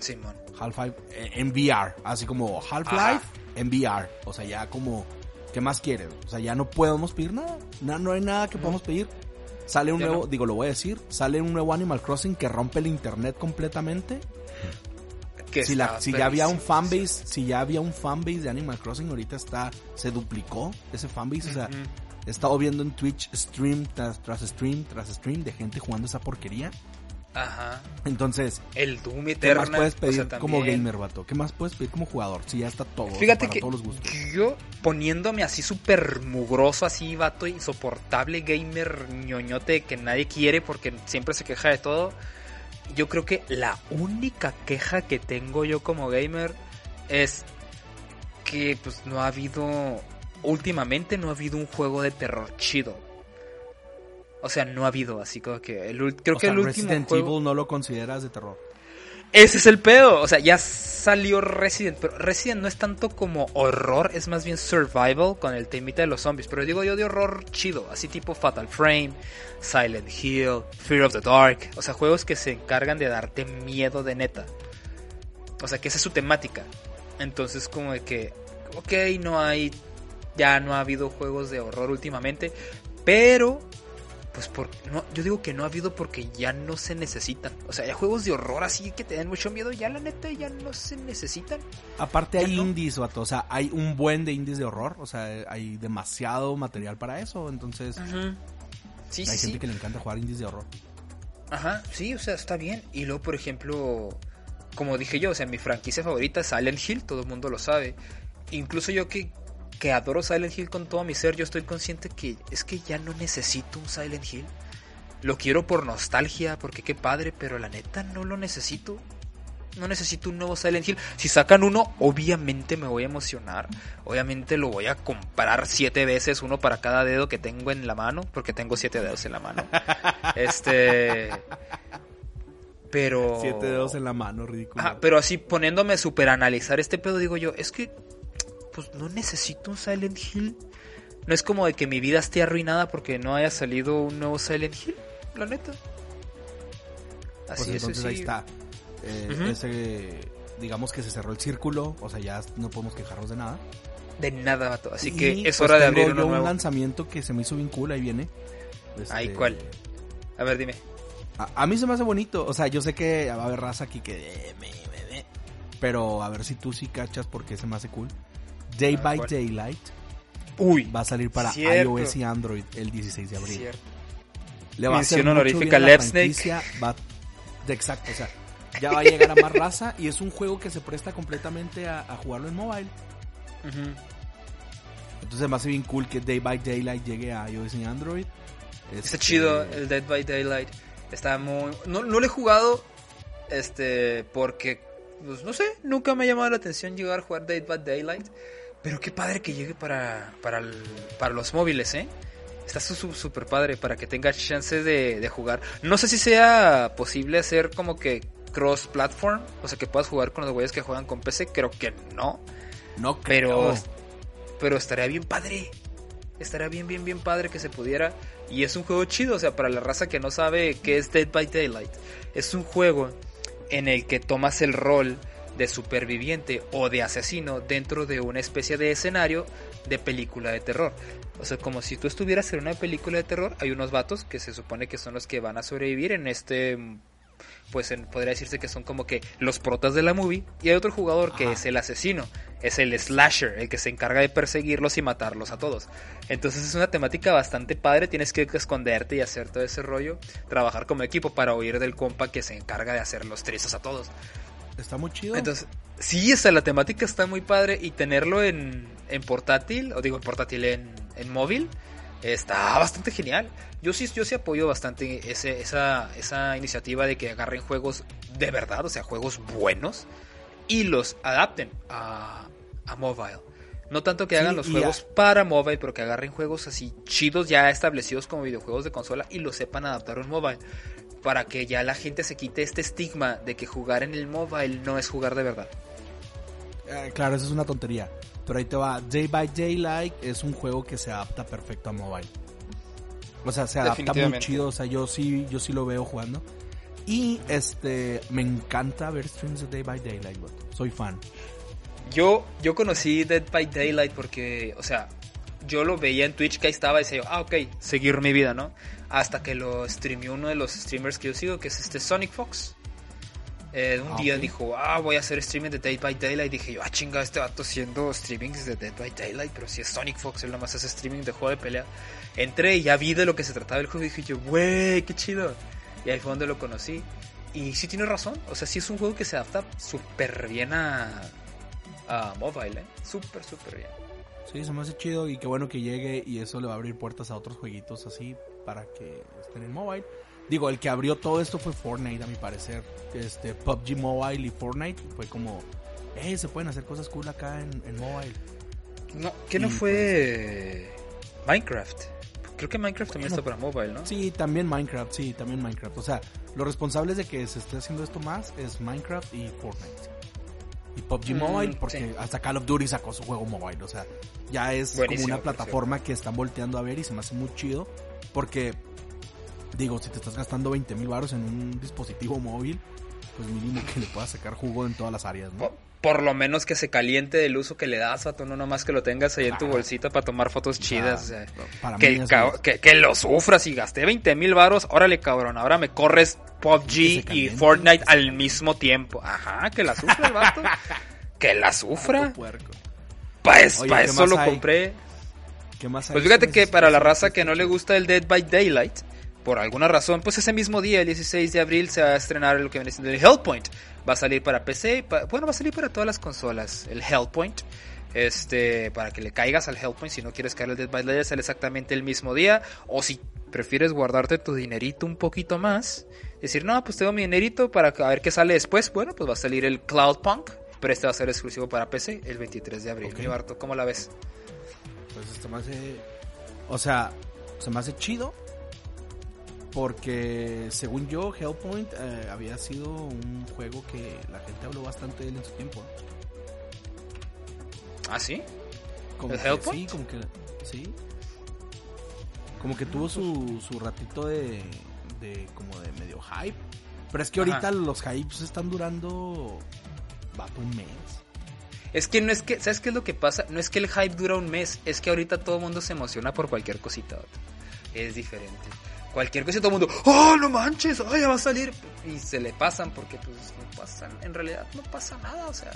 Simón. Half-Life eh, en VR, así como Half-Life en VR. O sea, ya como, ¿qué más quieres? O sea, ya no podemos pedir nada. No, no hay nada que podamos pedir. Sale un nuevo, no. digo, lo voy a decir, sale un nuevo Animal Crossing que rompe el internet completamente. Que Si, la, si ya había un fanbase, si ya había un fanbase de Animal Crossing, ahorita está, se duplicó ese fanbase. O sea, he estado viendo en Twitch stream tras, tras stream tras stream de gente jugando esa porquería. Ajá. Entonces, El Doom ¿qué Eternal. más puedes o pedir sea, como gamer, vato? ¿Qué más puedes pedir como jugador? Si ya está todo, o sea, Fíjate para que todos los gustos. yo poniéndome así súper mugroso, así vato insoportable gamer ñoñote que nadie quiere porque siempre se queja de todo. Yo creo que la única queja que tengo yo como gamer es que pues no ha habido últimamente no ha habido un juego de terror chido. O sea, no ha habido así como que el, creo o que sea, el último Resident juego Evil no lo consideras de terror. ese es el pedo. O sea, ya salió Resident. Pero Resident no es tanto como horror, es más bien survival con el temita de los zombies. Pero digo yo de horror chido, así tipo Fatal Frame, Silent Hill, Fear of the Dark. O sea, juegos que se encargan de darte miedo de neta. O sea, que esa es su temática. Entonces, como de que, ok, no hay. Ya no ha habido juegos de horror últimamente. Pero pues por, no, yo digo que no ha habido porque ya no se necesitan. O sea, hay juegos de horror así que te dan mucho miedo, ya la neta ya no se necesitan. Aparte Ya hay no. indies, vato. O sea, hay un buen de indies de horror. O sea, hay demasiado material para eso. Entonces, Sí, hay sí, gente sí. que le encanta jugar indies de horror. Ajá, sí, o sea, está bien. Y luego, por ejemplo, como dije yo, o sea, mi franquicia favorita es Silent Hill, todo el mundo lo sabe. Incluso yo que, que adoro Silent Hill con todo mi ser, yo estoy consciente que es que ya no necesito un Silent Hill. Lo quiero por nostalgia, porque qué padre, pero la neta no lo necesito. No necesito un nuevo Silent Hill. Si sacan uno, obviamente me voy a emocionar. Obviamente lo voy a comprar siete veces, uno para cada dedo que tengo en la mano, porque tengo siete dedos en la mano. Este. Pero. Siete dedos en la mano, ridículo. Pero así poniéndome a super analizar este pedo, digo yo, es que. Pues no necesito un Silent Hill. No es como de que mi vida esté arruinada porque no haya salido un nuevo Silent Hill, la neta. Pues Así es, entonces ahí sí. está. Eh. Ese, digamos que se cerró el círculo. O sea, ya no podemos quejarnos de nada. De nada, vato. Así Y, que es pues, hora de abrir uno yo un nuevo. lanzamiento que se me hizo bien cool. Ahí viene. Este, ¿cuál? A ver, dime. A, a mí se me hace bonito. O sea, yo sé que va a haber raza aquí que. eh. Pero a ver si tú sí cachas porque se me hace cool. Day A ver, by. Daylight Uy, va a salir para cierto. iOS y Android el 16 de abril. cierto. Le va Mención honorífica a Left Snake. va- de- exacto, o sea, ya va a llegar a más raza y es un juego que se presta completamente a, a jugarlo en mobile. Ujú. Entonces me hace bien cool que Day by Daylight llegue a iOS y Android. Está Este, chido el Dead by Daylight. Está muy... No, no lo he jugado, este, porque, pues no sé, nunca me ha llamado la atención llegar a jugar Dead by Daylight. Pero qué padre que llegue para, para, el- para los móviles, ¿eh? Está súper padre para que tengas chance de, de jugar. No sé si sea posible hacer como que cross-platform, o sea, que puedas jugar con los güeyes que juegan con PC. Creo que no. No Pero, creo. pero estaría bien padre. Estaría bien, bien, bien padre que se pudiera. Y es un juego chido, o sea, para la raza que no sabe qué es Dead by Daylight. Es un juego en el que tomas el rol de superviviente o de asesino dentro de una especie de escenario de película de terror. O sea, como si tú estuvieras en una película de terror, hay unos vatos que se supone que son los que van a sobrevivir en este pues en- podría decirse que son como que los protas de la movie y hay otro jugador que es el asesino, es el slasher, el que se encarga de perseguirlos y matarlos a todos. Entonces es una temática bastante padre, tienes que esconderte y hacer todo ese rollo, trabajar como equipo para huir del compa que se encarga de hacer los trizos a todos. Está muy chido. Entonces, sí, esa, la temática está muy padre y tenerlo en, en portátil, o digo en portátil en, en móvil, está bastante genial. Yo sí, yo sí apoyo bastante ese, esa, esa iniciativa de que agarren juegos de verdad, o sea, juegos buenos, y los adapten a, a mobile. No tanto que Sí, hagan los juegos a- para mobile, pero que agarren juegos así chidos ya establecidos como videojuegos de consola y los sepan adaptar a un mobile. Para que ya la gente se quite este estigma de que jugar en el mobile no es jugar de verdad. Eh, claro, eso es una tontería. Pero ahí te va. Day by Daylight es un juego que se adapta perfecto a mobile. O sea, se adapta muy chido. O sea, yo sí, yo sí lo veo jugando. Y este, me encanta ver streams de Day by Daylight, vato. Soy fan. Yo, yo conocí Dead by Daylight porque, o sea, yo lo veía en Twitch que ahí estaba y decía, yo, ah, ok, seguir mi vida, ¿no? Hasta que lo streameó uno de los streamers que yo sigo, que es este Sonic Fox. Eh, un Ah, día dijo, ah, voy a hacer streaming de Dead by Daylight. Dije yo, ah, chinga, este vato haciendo streamings de Dead by Daylight. Pero si es Sonic Fox, él nomás hace streaming de juego de pelea. Entré y ya vi de lo que se trataba el juego y dije yo, güey, qué chido. Y ahí fue donde lo conocí. Y sí tiene razón, o sea, sí es un juego que se adapta súper bien a, a mobile, ¿eh? Súper, súper bien. Sí, se me hace chido y qué bueno que llegue y eso le va a abrir puertas a otros jueguitos así para que estén en mobile. Digo, el que abrió todo esto fue Fortnite, a mi parecer. Este, PUBG Mobile y Fortnite fue como, eh, se pueden hacer cosas cool acá en, en mobile. No, ¿qué no Y, pues, fue Minecraft? Creo que Minecraft también Bueno, está para mobile, ¿no? Sí, también Minecraft, sí, también Minecraft. O sea, los responsables de que se esté haciendo esto más es Minecraft y Fortnite. Y PUBG Mm, Mobile, porque sí. hasta Call of Duty sacó su juego mobile. O sea, ya es Buenísimo, como una plataforma que están volteando a ver y se me hace muy chido. Porque, digo, si te estás gastando 20 mil baros en un dispositivo móvil, pues mínimo que le puedas sacar jugo en todas las áreas, ¿no? Por, por lo menos que se caliente del uso que le das, vato, no nomás que lo tengas ahí en tu bolsita para tomar fotos chidas. O sea, para que, mí que, que lo sufras y gasté 20 mil varos, órale cabrón, ahora me corres PUBG y. Fortnite al mismo tiempo. Ajá, que la sufra el vato. que la sufra. puerco. Para Oye, eso ¿qué más lo hay? compré. ¿Qué más hay Pues fíjate que para la raza que no le gusta el Dead by Daylight, por alguna razón, pues ese mismo día, el 16 de abril, se va a estrenar lo que viene siendo el Hellpoint. Va a salir para PC, pa- bueno, va a salir para todas las consolas, el Hellpoint. Este, para que le caigas al Hellpoint, si no quieres caer al Dead by Daylight, sale exactamente el mismo día. O si prefieres guardarte tu dinerito un poquito más, decir, no, pues tengo mi dinerito para ver qué sale después. Bueno, pues va a salir el Cloudpunk, pero este va a ser exclusivo para PC el 23 de abril. Ok. Mi Barto, ¿cómo la ves? Pues esto me hace. O sea, se me hace chido. Porque según yo, Hellpoint eh, había sido un juego que la gente habló bastante de él en su tiempo. ¿Ah, sí? Como ¿El que Hellpoint? Sí, como que. Sí. Como que tuvo su, su ratito de, de. como de medio hype. Pero es que ahorita Ajá. los hypes están durando. Vato un mes. Es que no es que, ¿sabes qué es lo que pasa? No es que el hype dura un mes, es que ahorita todo el mundo se emociona por cualquier cosita. Es diferente. Cualquier cosa todo el mundo, ¡oh, no manches! ¡ay, ya va a salir! Y se le pasan porque pues no pasan, en realidad no pasa nada, o sea.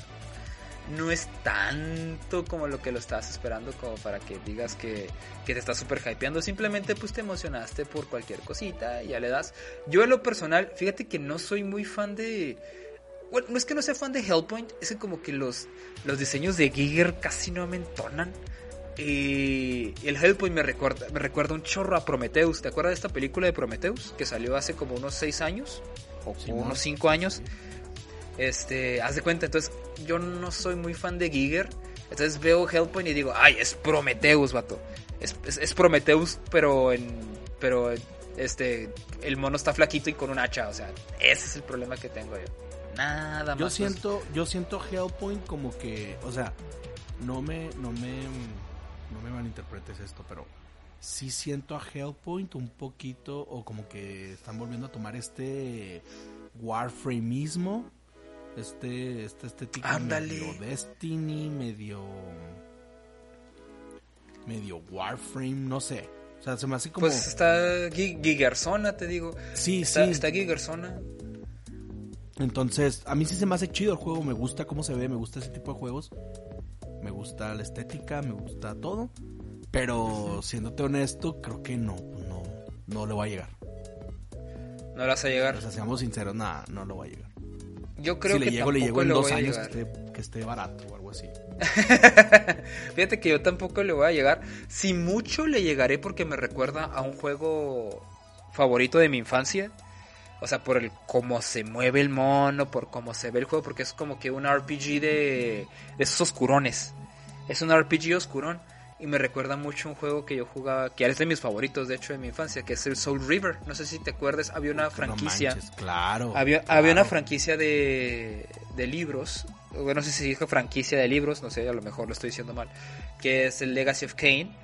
no es tanto como lo que lo estabas esperando como para que digas que, que te está súper hypeando. Simplemente pues te emocionaste por cualquier cosita y ya le das. Yo en lo personal, fíjate que no soy muy fan de... Bueno, no es que no sea fan de Hellpoint, es que como que los, los diseños de Giger casi no me entonan. Y el Hellpoint me recuerda, me recuerda un chorro a Prometheus. ¿Te acuerdas de esta película de Prometheus? Que salió hace como unos 6 años. O Sí, unos ¿no? 5 años. Este, haz de cuenta, entonces yo no soy muy fan de Giger. Entonces veo Hellpoint y digo, ay, es Prometheus, vato. Es, es, es Prometheus, pero en. Pero este. El mono está flaquito y con un hacha. O sea, ese es el problema que tengo yo. Nada más. Yo pues. siento, yo siento Hellpoint como que, o sea, no me, no me, no me malinterpretes esto, pero sí siento a Hellpoint un poquito, o como que están volviendo a tomar este Warframeismo, este, esta estética Ándale. medio Destiny, medio, medio Warframe, no sé. O sea, se me hace como... Pues está Gi- Gigersona, te digo. sí, Está, sí. está Gigersona. Entonces, a mí sí se me hace chido el juego, me gusta cómo se ve, me gusta ese tipo de juegos. Me gusta la estética, me gusta todo. Pero siéndote honesto, creo que no, no, no le va a llegar. No le vas a llegar. O sea, seamos sinceros, nada, no lo va a llegar. Yo creo si que le llego, le llego en dos años que esté, que esté barato o algo así. Fíjate que yo tampoco le voy a llegar. Si mucho le llegaré porque me recuerda a un juego favorito de mi infancia. O sea, por el cómo se mueve el mono, por cómo se ve el juego, porque es como que un RPG de, de esos oscurones. Es un RPG oscurón. Y me recuerda mucho un juego que yo jugaba, que es de mis favoritos, de hecho, de mi infancia, que es el Soul River. No sé si te acuerdas, había una No franquicia. manches, claro. Había, claro. había una franquicia de, de libros, bueno, no sé si dijo franquicia de libros, no sé, a lo mejor lo estoy diciendo mal, que es el Legacy of Kain,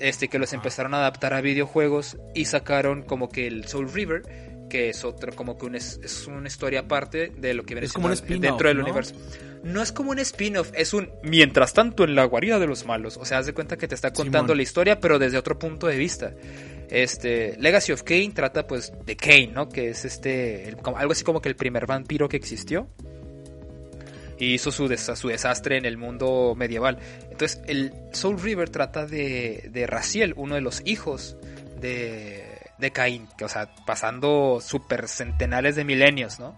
este que los Ah. empezaron a adaptar a videojuegos y sacaron como que el Soul River, que es otro, como que un, es, es una historia aparte de lo que viene Es como un dentro del ¿no? universo. No es como un spin-off, es un mientras tanto en la guarida de los malos. O sea, haz de cuenta que te está contando Simón. la historia, pero desde otro punto de vista. Este, Legacy of Kane trata pues de Kane, ¿no? Que es este, el- algo así como que el primer vampiro que existió. Y hizo su, desa- su desastre en el mundo medieval. Entonces, el Soul River trata de, de Raziel, uno de los hijos de, de Caín. Que, o sea, pasando super centenares de milenios, ¿no?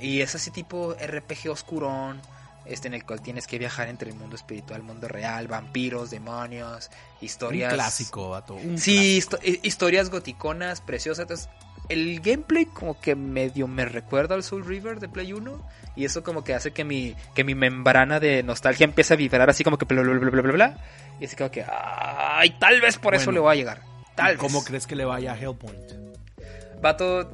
Y es así tipo RPG oscurón, este en el cual tienes que viajar entre el mundo espiritual, el mundo real, vampiros, demonios, historias. Un clásico, vato. un Sí, clásico. histo- hi- historias goticonas, preciosas. Entonces, el gameplay como que medio me recuerda al Soul River de Play 1. Y eso como que hace que mi, que mi membrana de nostalgia empiece a vibrar así como que bla bla bla bla bla bla. Y así como que, ay, tal vez por eso le voy a llegar. Tal vez. ¿Cómo crees que le vaya a Hellpoint? Vato,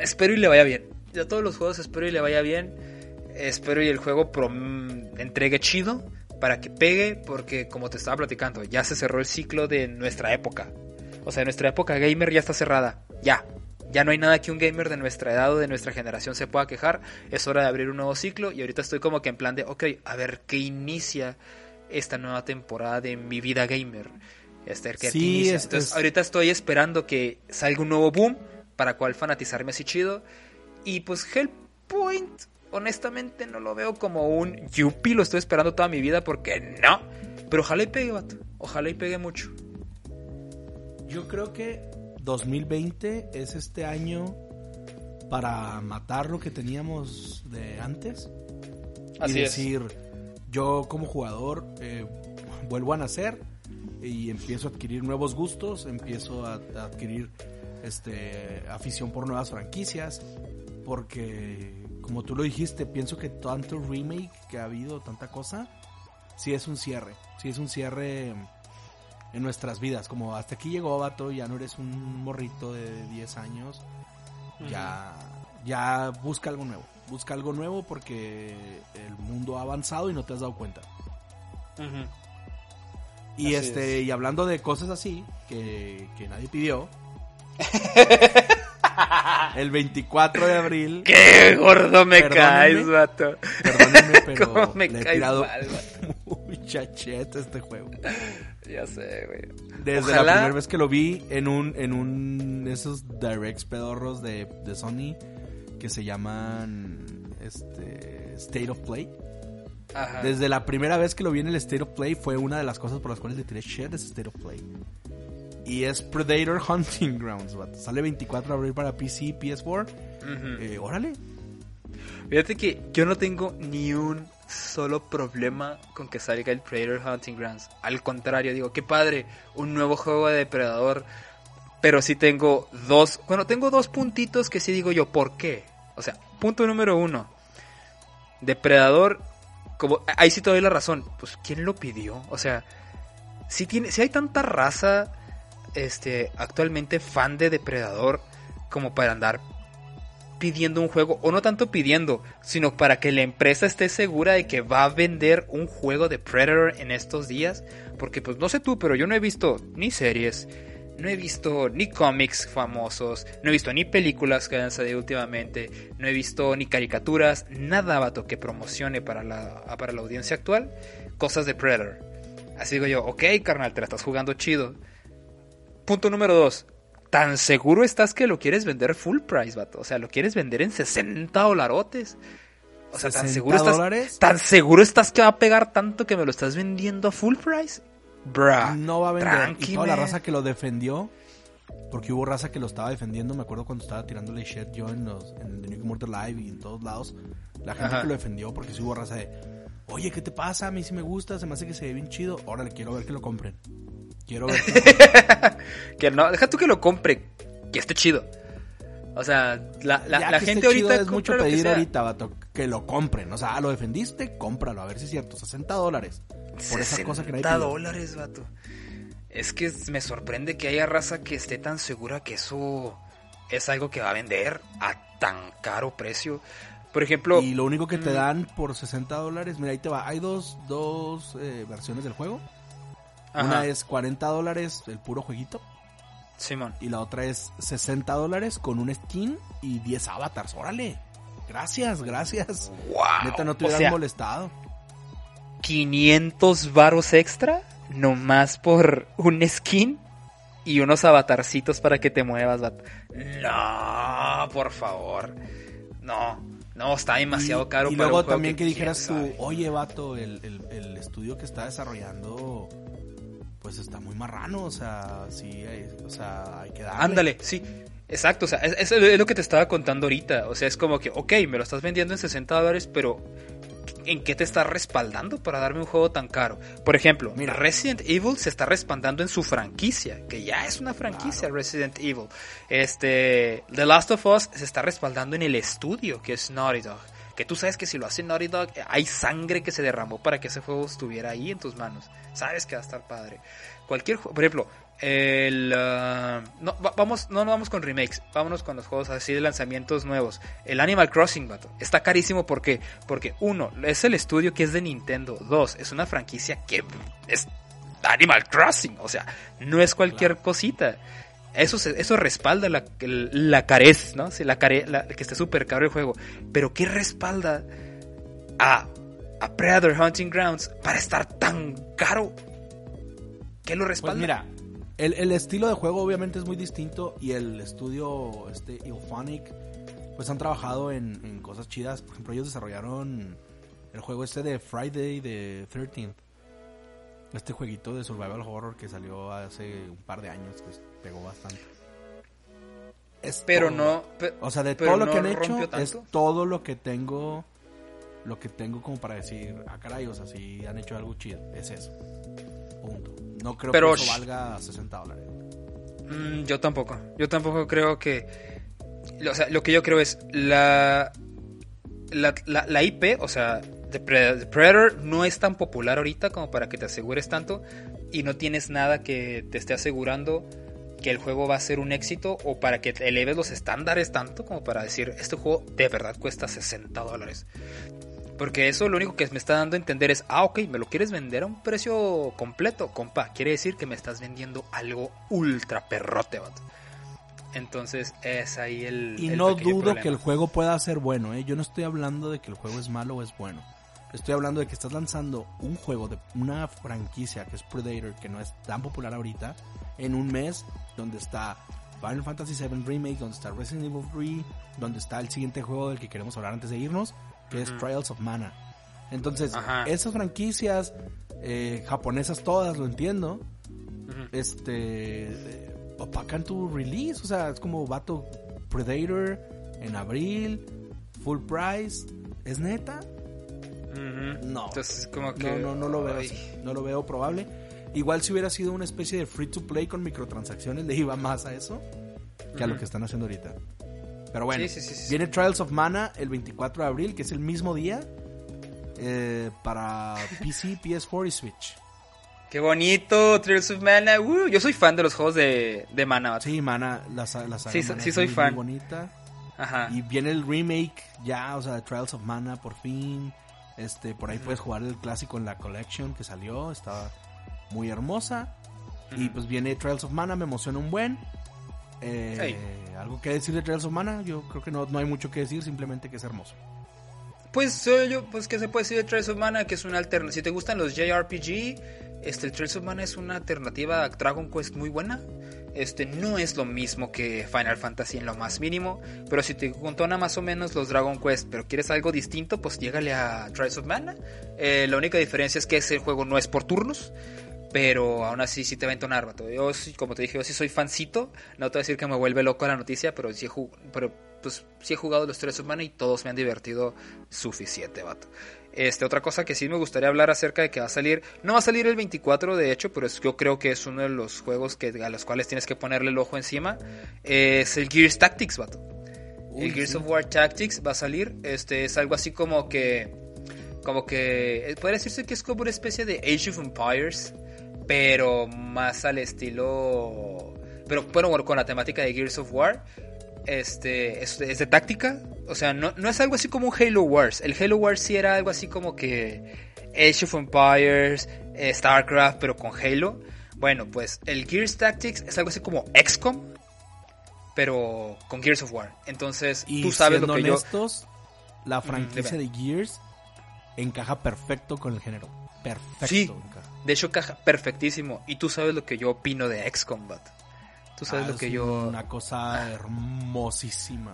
espero y le vaya bien. Yo todos los juegos espero y le vaya bien. Espero y el juego prom- entregue chido para que pegue, porque como te estaba platicando, ya se cerró el ciclo de nuestra época. O sea, nuestra época gamer ya está cerrada. Ya. Ya no hay nada que un gamer de nuestra edad o de nuestra generación se pueda quejar. Es hora de abrir un nuevo ciclo y ahorita estoy como que en plan de, ok, a ver qué inicia esta nueva temporada de mi vida gamer. Que Sí, es- Entonces, es- ahorita estoy esperando que salga un nuevo boom para cual fanatizarme así chido. Y pues Hellpoint, honestamente no lo veo como un yuppie, lo estoy esperando toda mi vida porque no. Pero ojalá y pegue, vato. Ojalá y pegue mucho. Yo creo que 2020 es este año para matar lo que teníamos de antes. Así y es. decir, yo como jugador eh, vuelvo a nacer y empiezo a adquirir nuevos gustos, empiezo a, a adquirir este afición por nuevas franquicias, porque como tú lo dijiste, pienso que tanto remake que ha habido, tanta cosa, sí es un cierre, sí es un cierre en nuestras vidas, como hasta aquí llegó Vato, ya no eres un morrito de 10 años, ya, ya busca algo nuevo. Busca algo nuevo porque el mundo ha avanzado y no te has dado cuenta. Y Así este, y hablando de cosas así que, que nadie pidió. el 24 de abril, ¡Qué gordo me caes, vato! perdónenme, pero ¿Cómo me le he tirado mal, este juego. Ya sé, güey. Desde Ojalá- la primera vez que lo vi en un, en un, esos directs pedorros de, de Sony que se llaman, este, State of Play. Ajá. Desde la primera vez que lo vi en el State of Play fue una de las cosas por las cuales le tiré shit ese State of Play. Y es Predator Hunting Grounds, vato. Sale 24 de abril para PC, PS4. Ujú. Eh, órale. Fíjate que yo no tengo ni un solo problema con que salga el Predator Hunting Grounds. Al contrario, digo, qué padre, un nuevo juego de depredador. Pero sí tengo dos, bueno, tengo dos puntitos que sí digo yo, ¿por qué? O sea, punto número uno. Depredador, como, ahí sí te doy la razón. Pues, ¿quién lo pidió? O sea, si, tiene, si hay tanta raza este, actualmente fan de Depredador como para andar pidiendo un juego, o no tanto pidiendo, sino para que la empresa esté segura de que va a vender un juego de Predator en estos días, porque pues no sé tú, pero yo no he visto ni series, no he visto ni cómics famosos, no he visto ni películas que hayan salido últimamente, no he visto ni caricaturas, nada vato que promocione para la, para la audiencia actual cosas de Predator. Así digo yo, ok carnal, te la estás jugando chido. Punto número dos. ¿Tan seguro estás que lo quieres vender full price, vato? O sea, lo quieres vender en 60 dolarotes. O sea, ¿tan 60 seguro, estás, dólares? ¿tan seguro estás que va a pegar tanto que me lo estás vendiendo a full price? Bruh. no va a vender. y toda la raza que lo defendió, porque hubo raza que lo estaba defendiendo, me acuerdo cuando estaba tirándole shit yo en los en The New Immortal Live y en todos lados, la gente Ajá. que lo defendió, porque sí hubo raza de, oye, ¿qué te pasa? A mí sí me gusta, se me hace que se ve bien chido, órale, quiero ver que lo compren. Quiero ver que... Que no, deja tú que lo compre, que esté chido. O sea, la, la, Ya la que gente ahorita es mucho pedir ahorita, vato, que lo compren. O sea, ah, lo defendiste, cómpralo, a ver si es cierto, 60 dólares. Por esa cosa que nadie 60 pidió. dólares, vato. Es que me sorprende que haya raza que esté tan segura que eso es algo que va a vender a tan caro precio. Por ejemplo, Y lo único que te Mm. dan por 60 dólares, mira, ahí te va. Hay dos, dos eh, versiones del juego. ajá, Una es 40 dólares el puro jueguito. Simón. Y la otra es 60 dólares con un skin y 10 avatars. Órale. Gracias, gracias. Wow. Neta, no te o hubieras sea, molestado. 500 varos extra nomás por un skin y unos avatarcitos para que te muevas, vato. No, por favor. No, no, está demasiado y, caro y para luego un juego también que, dijeras tú, oye, vato, el, el- el estudio que está desarrollando, pues está muy marrano. O sea, sí, hay- o sea, hay que darle. Ándale, sí. Exacto, o sea, es, es- es lo que te estaba contando ahorita. O sea, es como que, ok, me lo estás vendiendo en 60 dólares, pero ¿en qué te estás respaldando para darme un juego tan caro? Por ejemplo, Mira. Resident Evil se está respaldando en su franquicia, que ya es una franquicia Resident Evil. Este, The Last of Us se está respaldando en el estudio, que es Naughty Dog. Que tú sabes que si lo hace Naughty Dog, hay sangre que se derramó para que ese juego estuviera ahí en tus manos. Sabes que va a estar padre. Cualquier juego, por ejemplo, el ah, no va- vamos no nos vamos con remakes, vámonos con los juegos así de lanzamientos nuevos. El Animal Crossing, vato, está carísimo porque porque uno, es el estudio que es de Nintendo, dos, es una franquicia que es Animal Crossing, o sea, no es cualquier cosita. Eso, se- eso respalda la, la carez, ¿no? Sí, la, care, la- que esté súper caro el juego. Pero ¿qué respalda a, a Predator Hunting Grounds para estar tan caro? ¿Qué lo respalda? Pues mira, el, el estilo de juego obviamente es muy distinto y el estudio este Euphonic pues han trabajado en, en cosas chidas. Por ejemplo, ellos desarrollaron el juego este de Friday de 13th. Este jueguito de survival horror que salió hace un par de años que pegó bastante. Es pero todo. no. O sea, de todo lo no que han hecho es todo lo que tengo lo que tengo como para decir, ah caray, o sea, si han hecho algo chido, es eso. Punto. No creo Pero, que eso valga 60 dólares. Mm, yo tampoco. Yo tampoco creo que. O sea, lo que yo creo es la. La, la- la IP, o sea, The, Pre- The Predator no es tan popular ahorita como para que te asegures tanto y no tienes nada que te esté asegurando que el juego va a ser un éxito o para que eleves los estándares tanto como para decir este juego de verdad cuesta 60 dólares. Porque eso lo único que me está dando a entender es, ah, ok, me lo quieres vender a un precio completo, compa. Quiere decir que me estás vendiendo algo ultra perrote, vato. Entonces es ahí el. Y el no dudo problema. que el juego pueda ser bueno, ¿eh? Yo no estoy hablando de que el juego es malo o es bueno. Estoy hablando de que estás lanzando un juego de una franquicia que es Predator, que no es tan popular ahorita, en un mes donde está Final Fantasy VII Remake, donde está Resident Evil 3, donde está el siguiente juego del que queremos hablar antes de irnos, que es. Trials of Mana. Entonces, Ajá. esas franquicias eh, japonesas todas, lo entiendo, Ujú. este eh, opacan tu release, o sea, es como vato Predator en abril, full price, ¿es neta? No. Entonces, como que. No, no, no lo veo así, no lo veo probable. Igual si hubiera sido una especie de free to play con microtransacciones, le iba más a eso que a lo que están haciendo ahorita. Pero bueno, Sí, sí, sí, viene Trials of Mana el 24 de abril, que es el mismo día eh, para PC, PS4 y Switch. Qué bonito, Trails of Mana. uh, yo soy fan de los juegos de, de Mana. Sí, Mana, la, la saga Sí, Mana sí es soy muy, fan. muy bonita. Ajá. Y viene el remake ya, o sea, de Trials of Mana por fin. Este, por ahí puedes jugar el clásico en la collection que salió, estaba muy hermosa. Y pues viene Trials of Mana, me emociona un buen. Eh, ¿Algo que decir de Trials of Mana? Yo creo que no, no hay mucho que decir, simplemente que es hermoso. Pues yo, pues que se puede decir de Trails of Mana, que es una alternativa. Si te gustan los JRPG, este el Trails of Mana es una alternativa a Dragon Quest muy buena. Este no es lo mismo que Final Fantasy en lo más mínimo, pero si te contona más o menos los Dragon Quest, pero quieres algo distinto, pues llégale a Trails of Mana. Eh, la única diferencia es que ese juego no es por turnos. Pero aún así sí te va a entonar, vato. Yo, como te dije, yo sí soy fancito. No te voy a decir que me vuelve loco la noticia, pero sí he, pues, sí he jugado los tres Mana y todos me han divertido suficiente, vato. Este, otra cosa que sí me gustaría hablar acerca de que va a salir, no va a salir el 24 de hecho, pero es, yo creo que es uno de los juegos que, a los cuales tienes que ponerle el ojo encima, es el Gears Tactics, vato. Uy, el Gears sí. of War Tactics va a salir, este es algo así como que, como que, eh, podría decirse que es como una especie de Age of Empires, pero más al estilo, pero bueno, bueno, con la temática de Gears of War, este, es, es de táctica, o sea, no, no es algo así como un Halo Wars, el Halo Wars sí era algo así como que Age of Empires, eh, StarCraft, pero con Halo. Bueno, pues el Gears Tactics es algo así como XCOM, pero con Gears of War. Entonces, Y tú sabes lo que yo... honestos, la franquicia de Gears encaja perfecto con el género. Perfecto. Sí. encaja. De hecho, caja perfectísimo. Y tú sabes lo que yo opino de XCOM. Tú sabes Ah, lo es que yo... Una cosa hermosísima.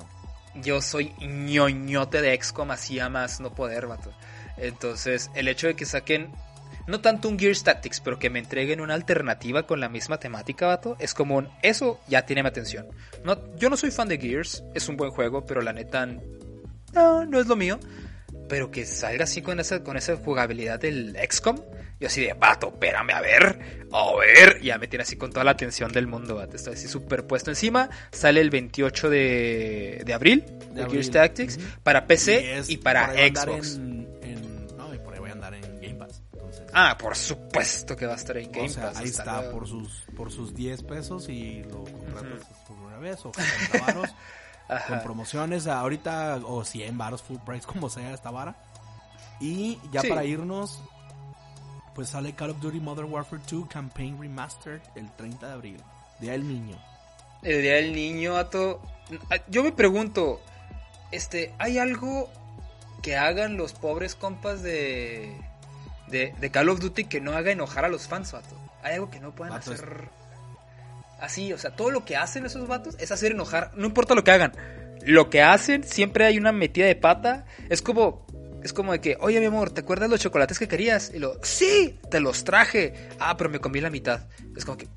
Yo soy ñoñote de XCOM así a más no poder, vato. Entonces, el hecho de que saquen... No tanto un Gears Tactics, pero que me entreguen una alternativa con la misma temática, vato, es como un... Eso ya tiene mi atención. No, yo no soy fan de Gears, es un buen juego, pero la neta... No, no es lo mío. Pero que salga así con esa, con esa jugabilidad del XCOM. Yo así de, vato, espérame, a ver, a ver. Ya me tiene así con toda la atención del mundo, vato. Estoy así superpuesto encima. Sale el 28 de, de abril, de, abril. Gears Tactics, para PC es- y para Xbox. En, en- no, y por ahí voy a andar en Game Pass. Entonces, Ah, por supuesto que va a estar en Game o sea, Pass. ahí está luego. por sus, por sus 10 pesos y lo contratas por una vez o 60 varos con promociones ahorita o 100 varos full price como sea esta vara. Y ya Sí. para irnos pues sale Call of Duty Modern Warfare 2 Campaign Remastered el 30 de abril, Día del Niño. El día del niño, vato. Yo me pregunto, este, ¿hay algo que hagan los pobres compas de, de, de Call of Duty que no haga enojar a los fans, vato? ¿Hay algo que no puedan es- hacer así? O sea, todo lo que hacen esos vatos es hacer enojar, no importa lo que hagan. Lo que hacen, siempre hay una metida de pata. Es como, es como de que, oye mi amor, ¿te acuerdas los chocolates que querías? Y lo, sí, te los traje. Ah, pero me comí la mitad. Es como que,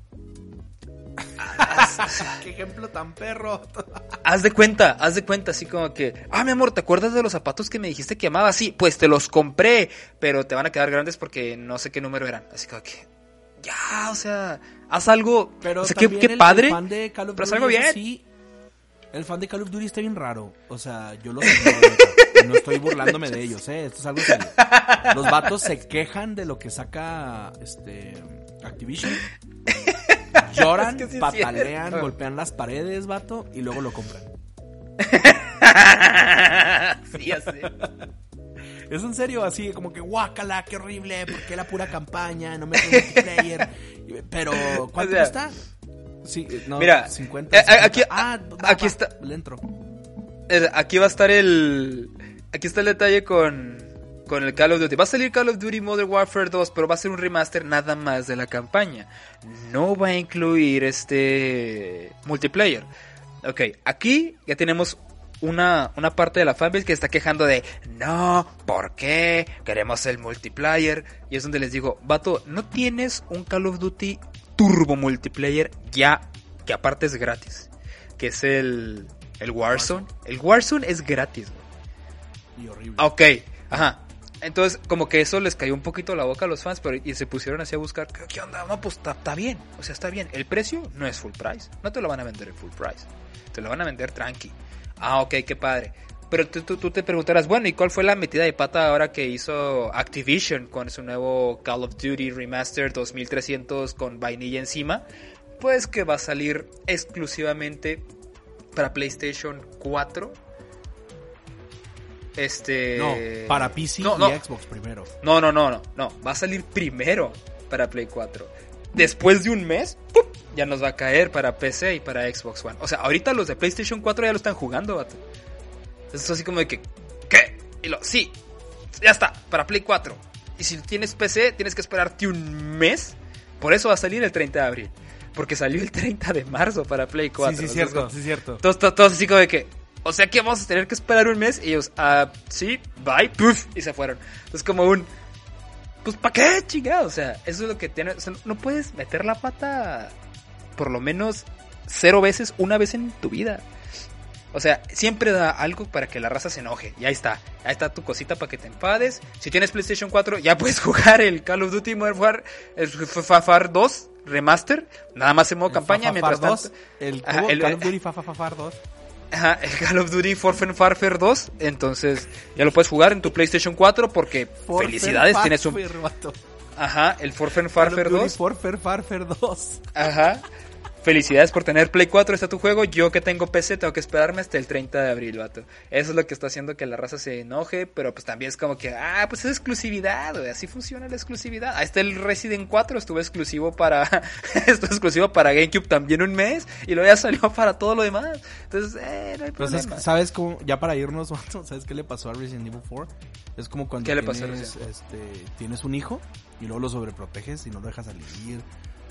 Qué ejemplo tan perro. Haz de cuenta, haz de cuenta, así como que, ah, mi amor, ¿te acuerdas de los zapatos que me dijiste que amabas? Sí, pues te los compré, pero te van a quedar grandes porque no sé qué número eran. Así como que, ya, o sea, haz algo. Pero o sea, qué, también qué el- padre. El fan de Call of pero Duty algo bien. así. El fan de Call of Duty está bien raro. O sea, yo neta. No estoy burlándome de ellos, eh. Esto es algo serio. Los vatos se quejan de lo que saca este Activision. Lloran, Es que sí es patalean, cierto. golpean las paredes, vato, y luego lo compran. sí, ya sé. Es en serio, así como que guácala, qué horrible, porque la pura campaña, no me multiplayer. Pero, ¿cuánto O sea, está? Sí, no, mira, 50, eh, 50. aquí- ah, aquí está. Le entro. Eh, Aquí va a estar el. Aquí está el detalle con. Con el Call of Duty. Va a salir Call of Duty Modern Warfare 2, pero va a ser un remaster nada más de la campaña. No va a incluir este. multiplayer. Ok, aquí ya tenemos una, una parte de la fanbase que está quejando de, no, ¿por qué? Queremos el multiplayer. Y es donde les digo, vato, ¿no tienes un Call of Duty turbo multiplayer ya, que aparte es gratis? Que es el, el Warzone. El Warzone es gratis, Y. Ah, Ok, ajá. Entonces, como que eso les cayó un poquito la boca a los fans, pero y se pusieron así a buscar, ¿qué, onda? No, pues está bien, o sea, está bien. El precio no es full price, no te lo van a vender en full price, te lo van a vender tranqui. Ah, ok, qué padre. Pero tú, tú, te preguntarás, bueno, ¿y cuál fue la metida de pata ahora que hizo Activision con su nuevo Call of Duty Remastered 2300 con vainilla encima? Pues que va a salir exclusivamente para PlayStation 4. Este. No, para PC No, y. Xbox primero. No, no, no, no, no. Va a salir primero para Play 4. Después de un mes, ¡pum! ya nos va a caer para PC y para Xbox One. O sea, ahorita los de PlayStation 4 ya lo están jugando, vato. Es así como de que, ¿qué? Y lo, sí, ya está, para Play 4. Y si tienes PC, tienes que esperarte un mes. Por eso va a salir el 30 de abril. Porque salió el 30 de marzo para Play 4. sí, sí, Entonces, cierto, como- sí, cierto. todos, todos, todos así como de que, o sea que vamos a tener que esperar un mes. Y ellos, ah, sí, bye, puff, y se fueron. Entonces, como un, pues, ¿para qué, chingado? O sea, eso es lo que tiene. O sea, no puedes meter la pata por lo menos cero veces, una vez en tu vida. O sea, siempre da algo para que la raza se enoje. Y ahí está. Ahí está tu cosita para que te enfades. Si tienes PlayStation 4, ya puedes jugar el Call of Duty Modern Warfare, el FAFAR 2 Remaster. Nada más en modo campaña. Mientras tanto, 2, el, Call of Duty Fa- Fa- Fa- Far 2. Ajá, el Call of Duty Forfen Warfare 2. Entonces, ya lo puedes jugar en tu PlayStation 4 porque Forfer felicidades, Farfer, tienes un. Ajá, el Forfen Warfare Duty 2. Forfer Farfer 2. Ajá. Felicidades por tener Play 4, está tu juego. Yo que tengo PC tengo que esperarme hasta el 30 de abril, vato. Eso es lo que está haciendo que la raza se enoje, pero pues también es como que, ah, pues es exclusividad, güey. Así funciona la exclusividad. Ahí está el Resident 4, estuvo exclusivo para, estuvo exclusivo para GameCube también un mes y luego ya salió para todo lo demás. Entonces, eh, no hay ¿sabes, problema. ¿sabes cómo? Ya para irnos, vato, ¿sabes qué le pasó a Resident Evil 4? Es como cuando ¿Qué le pasó a tienes, este, tienes un hijo y luego lo sobreproteges y no lo dejas salir,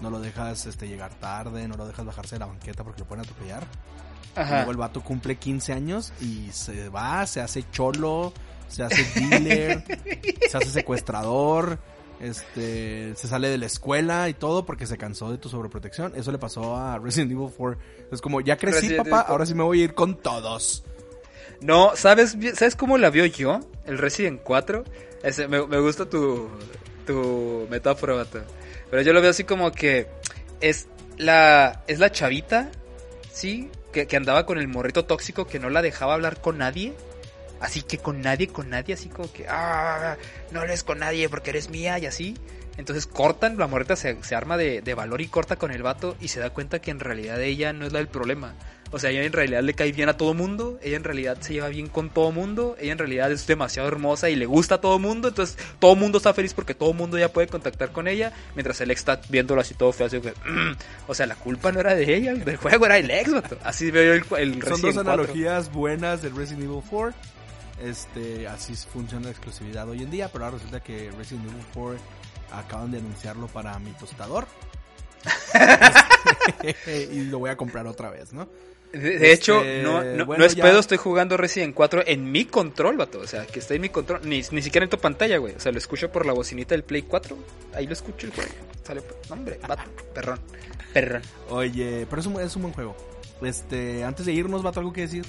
no lo dejas este, llegar tarde, no lo dejas bajarse de la banqueta porque lo pueden atropellar. Y Ajá. luego el vato cumple 15 años y se va, se hace cholo, se hace dealer, se hace secuestrador, este, se sale de la escuela y todo porque se cansó de tu sobreprotección. Eso le pasó a Resident Evil 4. Es como, ya crecí, Resident papá, ahora sí me voy a ir con todos. No, ¿sabes, ¿sabes cómo la vio yo? El Resident 4. Ese, me, me gusta tu, tu metáfora, vato. Pero yo lo veo así como que es la, es la chavita, ¿sí? Que, que andaba con el morrito tóxico que no la dejaba hablar con nadie. Así que con nadie, con nadie, así como que, ah, no eres con nadie porque eres mía y así. Entonces cortan, la morrita se, se arma de, de valor y corta con el vato y se da cuenta que en realidad ella no es la del problema. O sea, ella en realidad le cae bien a todo mundo, ella en realidad se lleva bien con todo mundo, ella en realidad es demasiado hermosa y le gusta a todo mundo, entonces todo mundo está feliz porque todo mundo ya puede contactar con ella, mientras el ex está viéndolo así todo feo, así que, "Mm". o sea, la culpa no era de ella, del juego era el ex, vato. Así veo yo el, el Son dos 4. analogías buenas del Resident Evil 4. Este, así funciona la exclusividad hoy en día, pero ahora resulta que Resident Evil 4 acaban de anunciarlo para mi tostador. y lo voy a comprar otra vez, ¿no? De, de Este, hecho, no, no, bueno, no es ya- pedo, estoy jugando Resident 4 en mi control, vato. O sea, que está en mi control. Ni, ni siquiera en tu pantalla, güey. O sea, lo escucho por la bocinita del Play 4. Ahí lo escucho el juego. Sale, no, hombre, vato. Perrón. Perrón. Oye, pero es un, es un buen juego. Este, antes de irnos, ¿va algo que decir?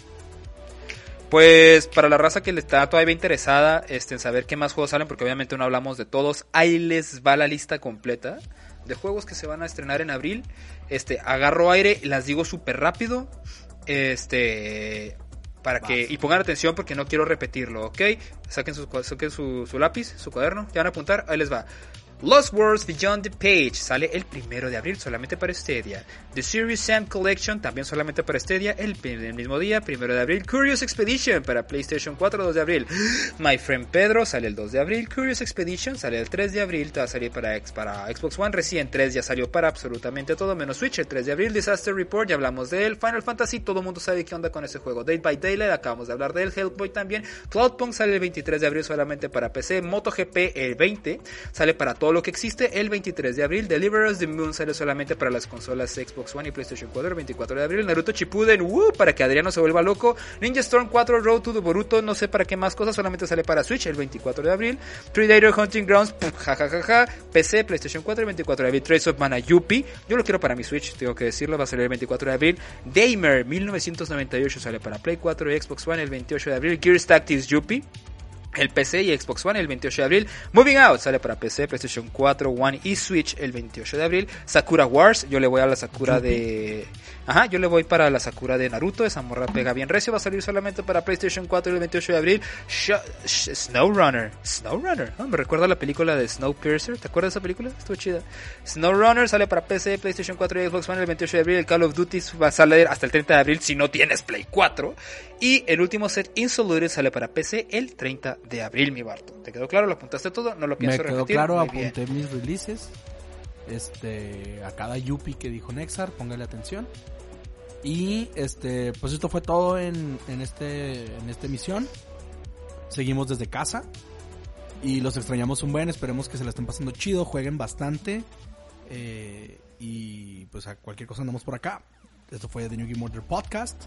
Pues para la raza que le está todavía interesada este, en saber qué más juegos salen, porque obviamente no hablamos de todos, ahí les va la lista completa de juegos que se van a estrenar en abril. Este, agarro aire y las digo súper rápido. Este, para que, y pongan atención porque no quiero repetirlo, ¿ok? Saquen, su, saquen su, su lápiz, su cuaderno, ya van a apuntar, ahí les va. Lost Worlds Beyond the Page sale el primero de abril solamente para Stadia. The Serious Sam Collection también solamente para Stadia el, mismo día, primero de abril. Curious Expedition para PlayStation 4, 2 de abril. My Friend Pedro sale el 2 de abril. Curious Expedition sale el 3 de abril. Va a salir para, Xbox One. Resident 3 ya salió para absolutamente todo menos Switch el 3 de abril. Disaster Report, ya hablamos de él. Final Fantasy, todo el mundo sabe qué onda con ese juego. Day by Daylight, acabamos de hablar de él. Hellboy también. Cloudpunk sale el 23 de abril solamente para PC. MotoGP el 20 sale para todos lo que existe el 23 de abril. Deliverers the Moon sale solamente para las consolas Xbox One y PlayStation 4 el 24 de abril. Naruto Shippuden, ¡uh! para que Adriano se vuelva loco. Ninja Storm 4 Road to the Boruto, no sé para qué más cosas, solamente sale para Switch el 24 de abril. Predator Hunting Grounds, jajajaja. PC, PlayStation 4 el 24 de abril. Trace of Mana Yuppie, yo lo quiero para mi Switch, tengo que decirlo, va a salir el 24 de abril. Damer 1998 sale para Play 4 y Xbox One el 28 de abril. Gears Tactics Yuppie el PC y Xbox One el 28 de abril. Moving Out sale para PC, PlayStation 4, One y Switch el 28 de abril. Sakura Wars, yo le voy a la Sakura de... Ajá, yo le voy para la Sakura de Naruto, esa morra pega bien recio, va a salir solamente para PlayStation 4 el 28 de abril. SnowRunner, SnowRunner, me recuerda la película de Snowpiercer, ¿te acuerdas de esa película? Estuvo chida. SnowRunner sale para PC, PlayStation 4 y Xbox One el 28 de abril. Call of Duty va a salir hasta el 30 de abril si no tienes Play 4. Y el último set Insoluted sale para PC el 30 de abril, mi Barto. ¿Te quedó claro? ¿Lo apuntaste todo? No lo pienso Me quedó repetir. claro, Muy apunté bien. mis releases. Este, a cada Yuppie que dijo Nexar, póngale atención. Y este, pues esto fue todo en, en este, en esta emisión. Seguimos desde casa. Y los extrañamos un buen, esperemos que se la estén pasando chido, jueguen bastante. Eh, y pues a cualquier cosa andamos por acá. Esto fue The New Game Order Podcast.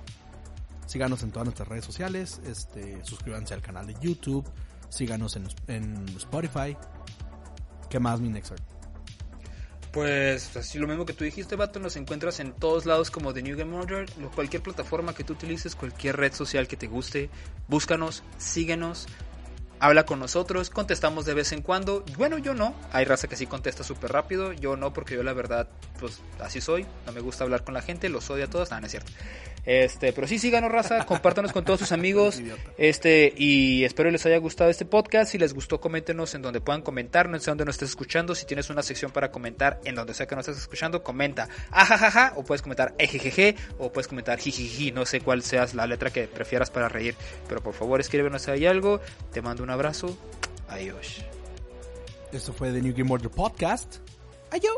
Síganos en todas nuestras redes sociales. Este, suscríbanse al canal de YouTube. Síganos en, Spotify. ¿Qué más, mi Nexar? Pues así lo mismo que tú dijiste, vato, nos encuentras en todos lados como The New Game Order, cualquier plataforma que tú utilices, cualquier red social que te guste, búscanos, síguenos, habla con nosotros, contestamos de vez en cuando. Bueno, yo no, hay raza que sí contesta súper rápido, yo no, porque yo la verdad, pues así soy, no me gusta hablar con la gente, los odio a todos, nada, no es cierto. Este, pero sí, síganos, raza, compártanos con todos sus amigos. Este, y espero les haya gustado este podcast. Si les gustó, coméntenos en donde puedan comentar, no sé dónde nos estés escuchando. Si tienes una sección para comentar en donde sea que nos estés escuchando, comenta ajajaja, o puedes comentar ejejeje, o puedes comentar jijiji. No sé cuál sea la letra que prefieras para reír, pero por favor escríbenos ahí algo. Te mando un abrazo. Adiós. Esto fue The New Game Order Podcast. Adiós.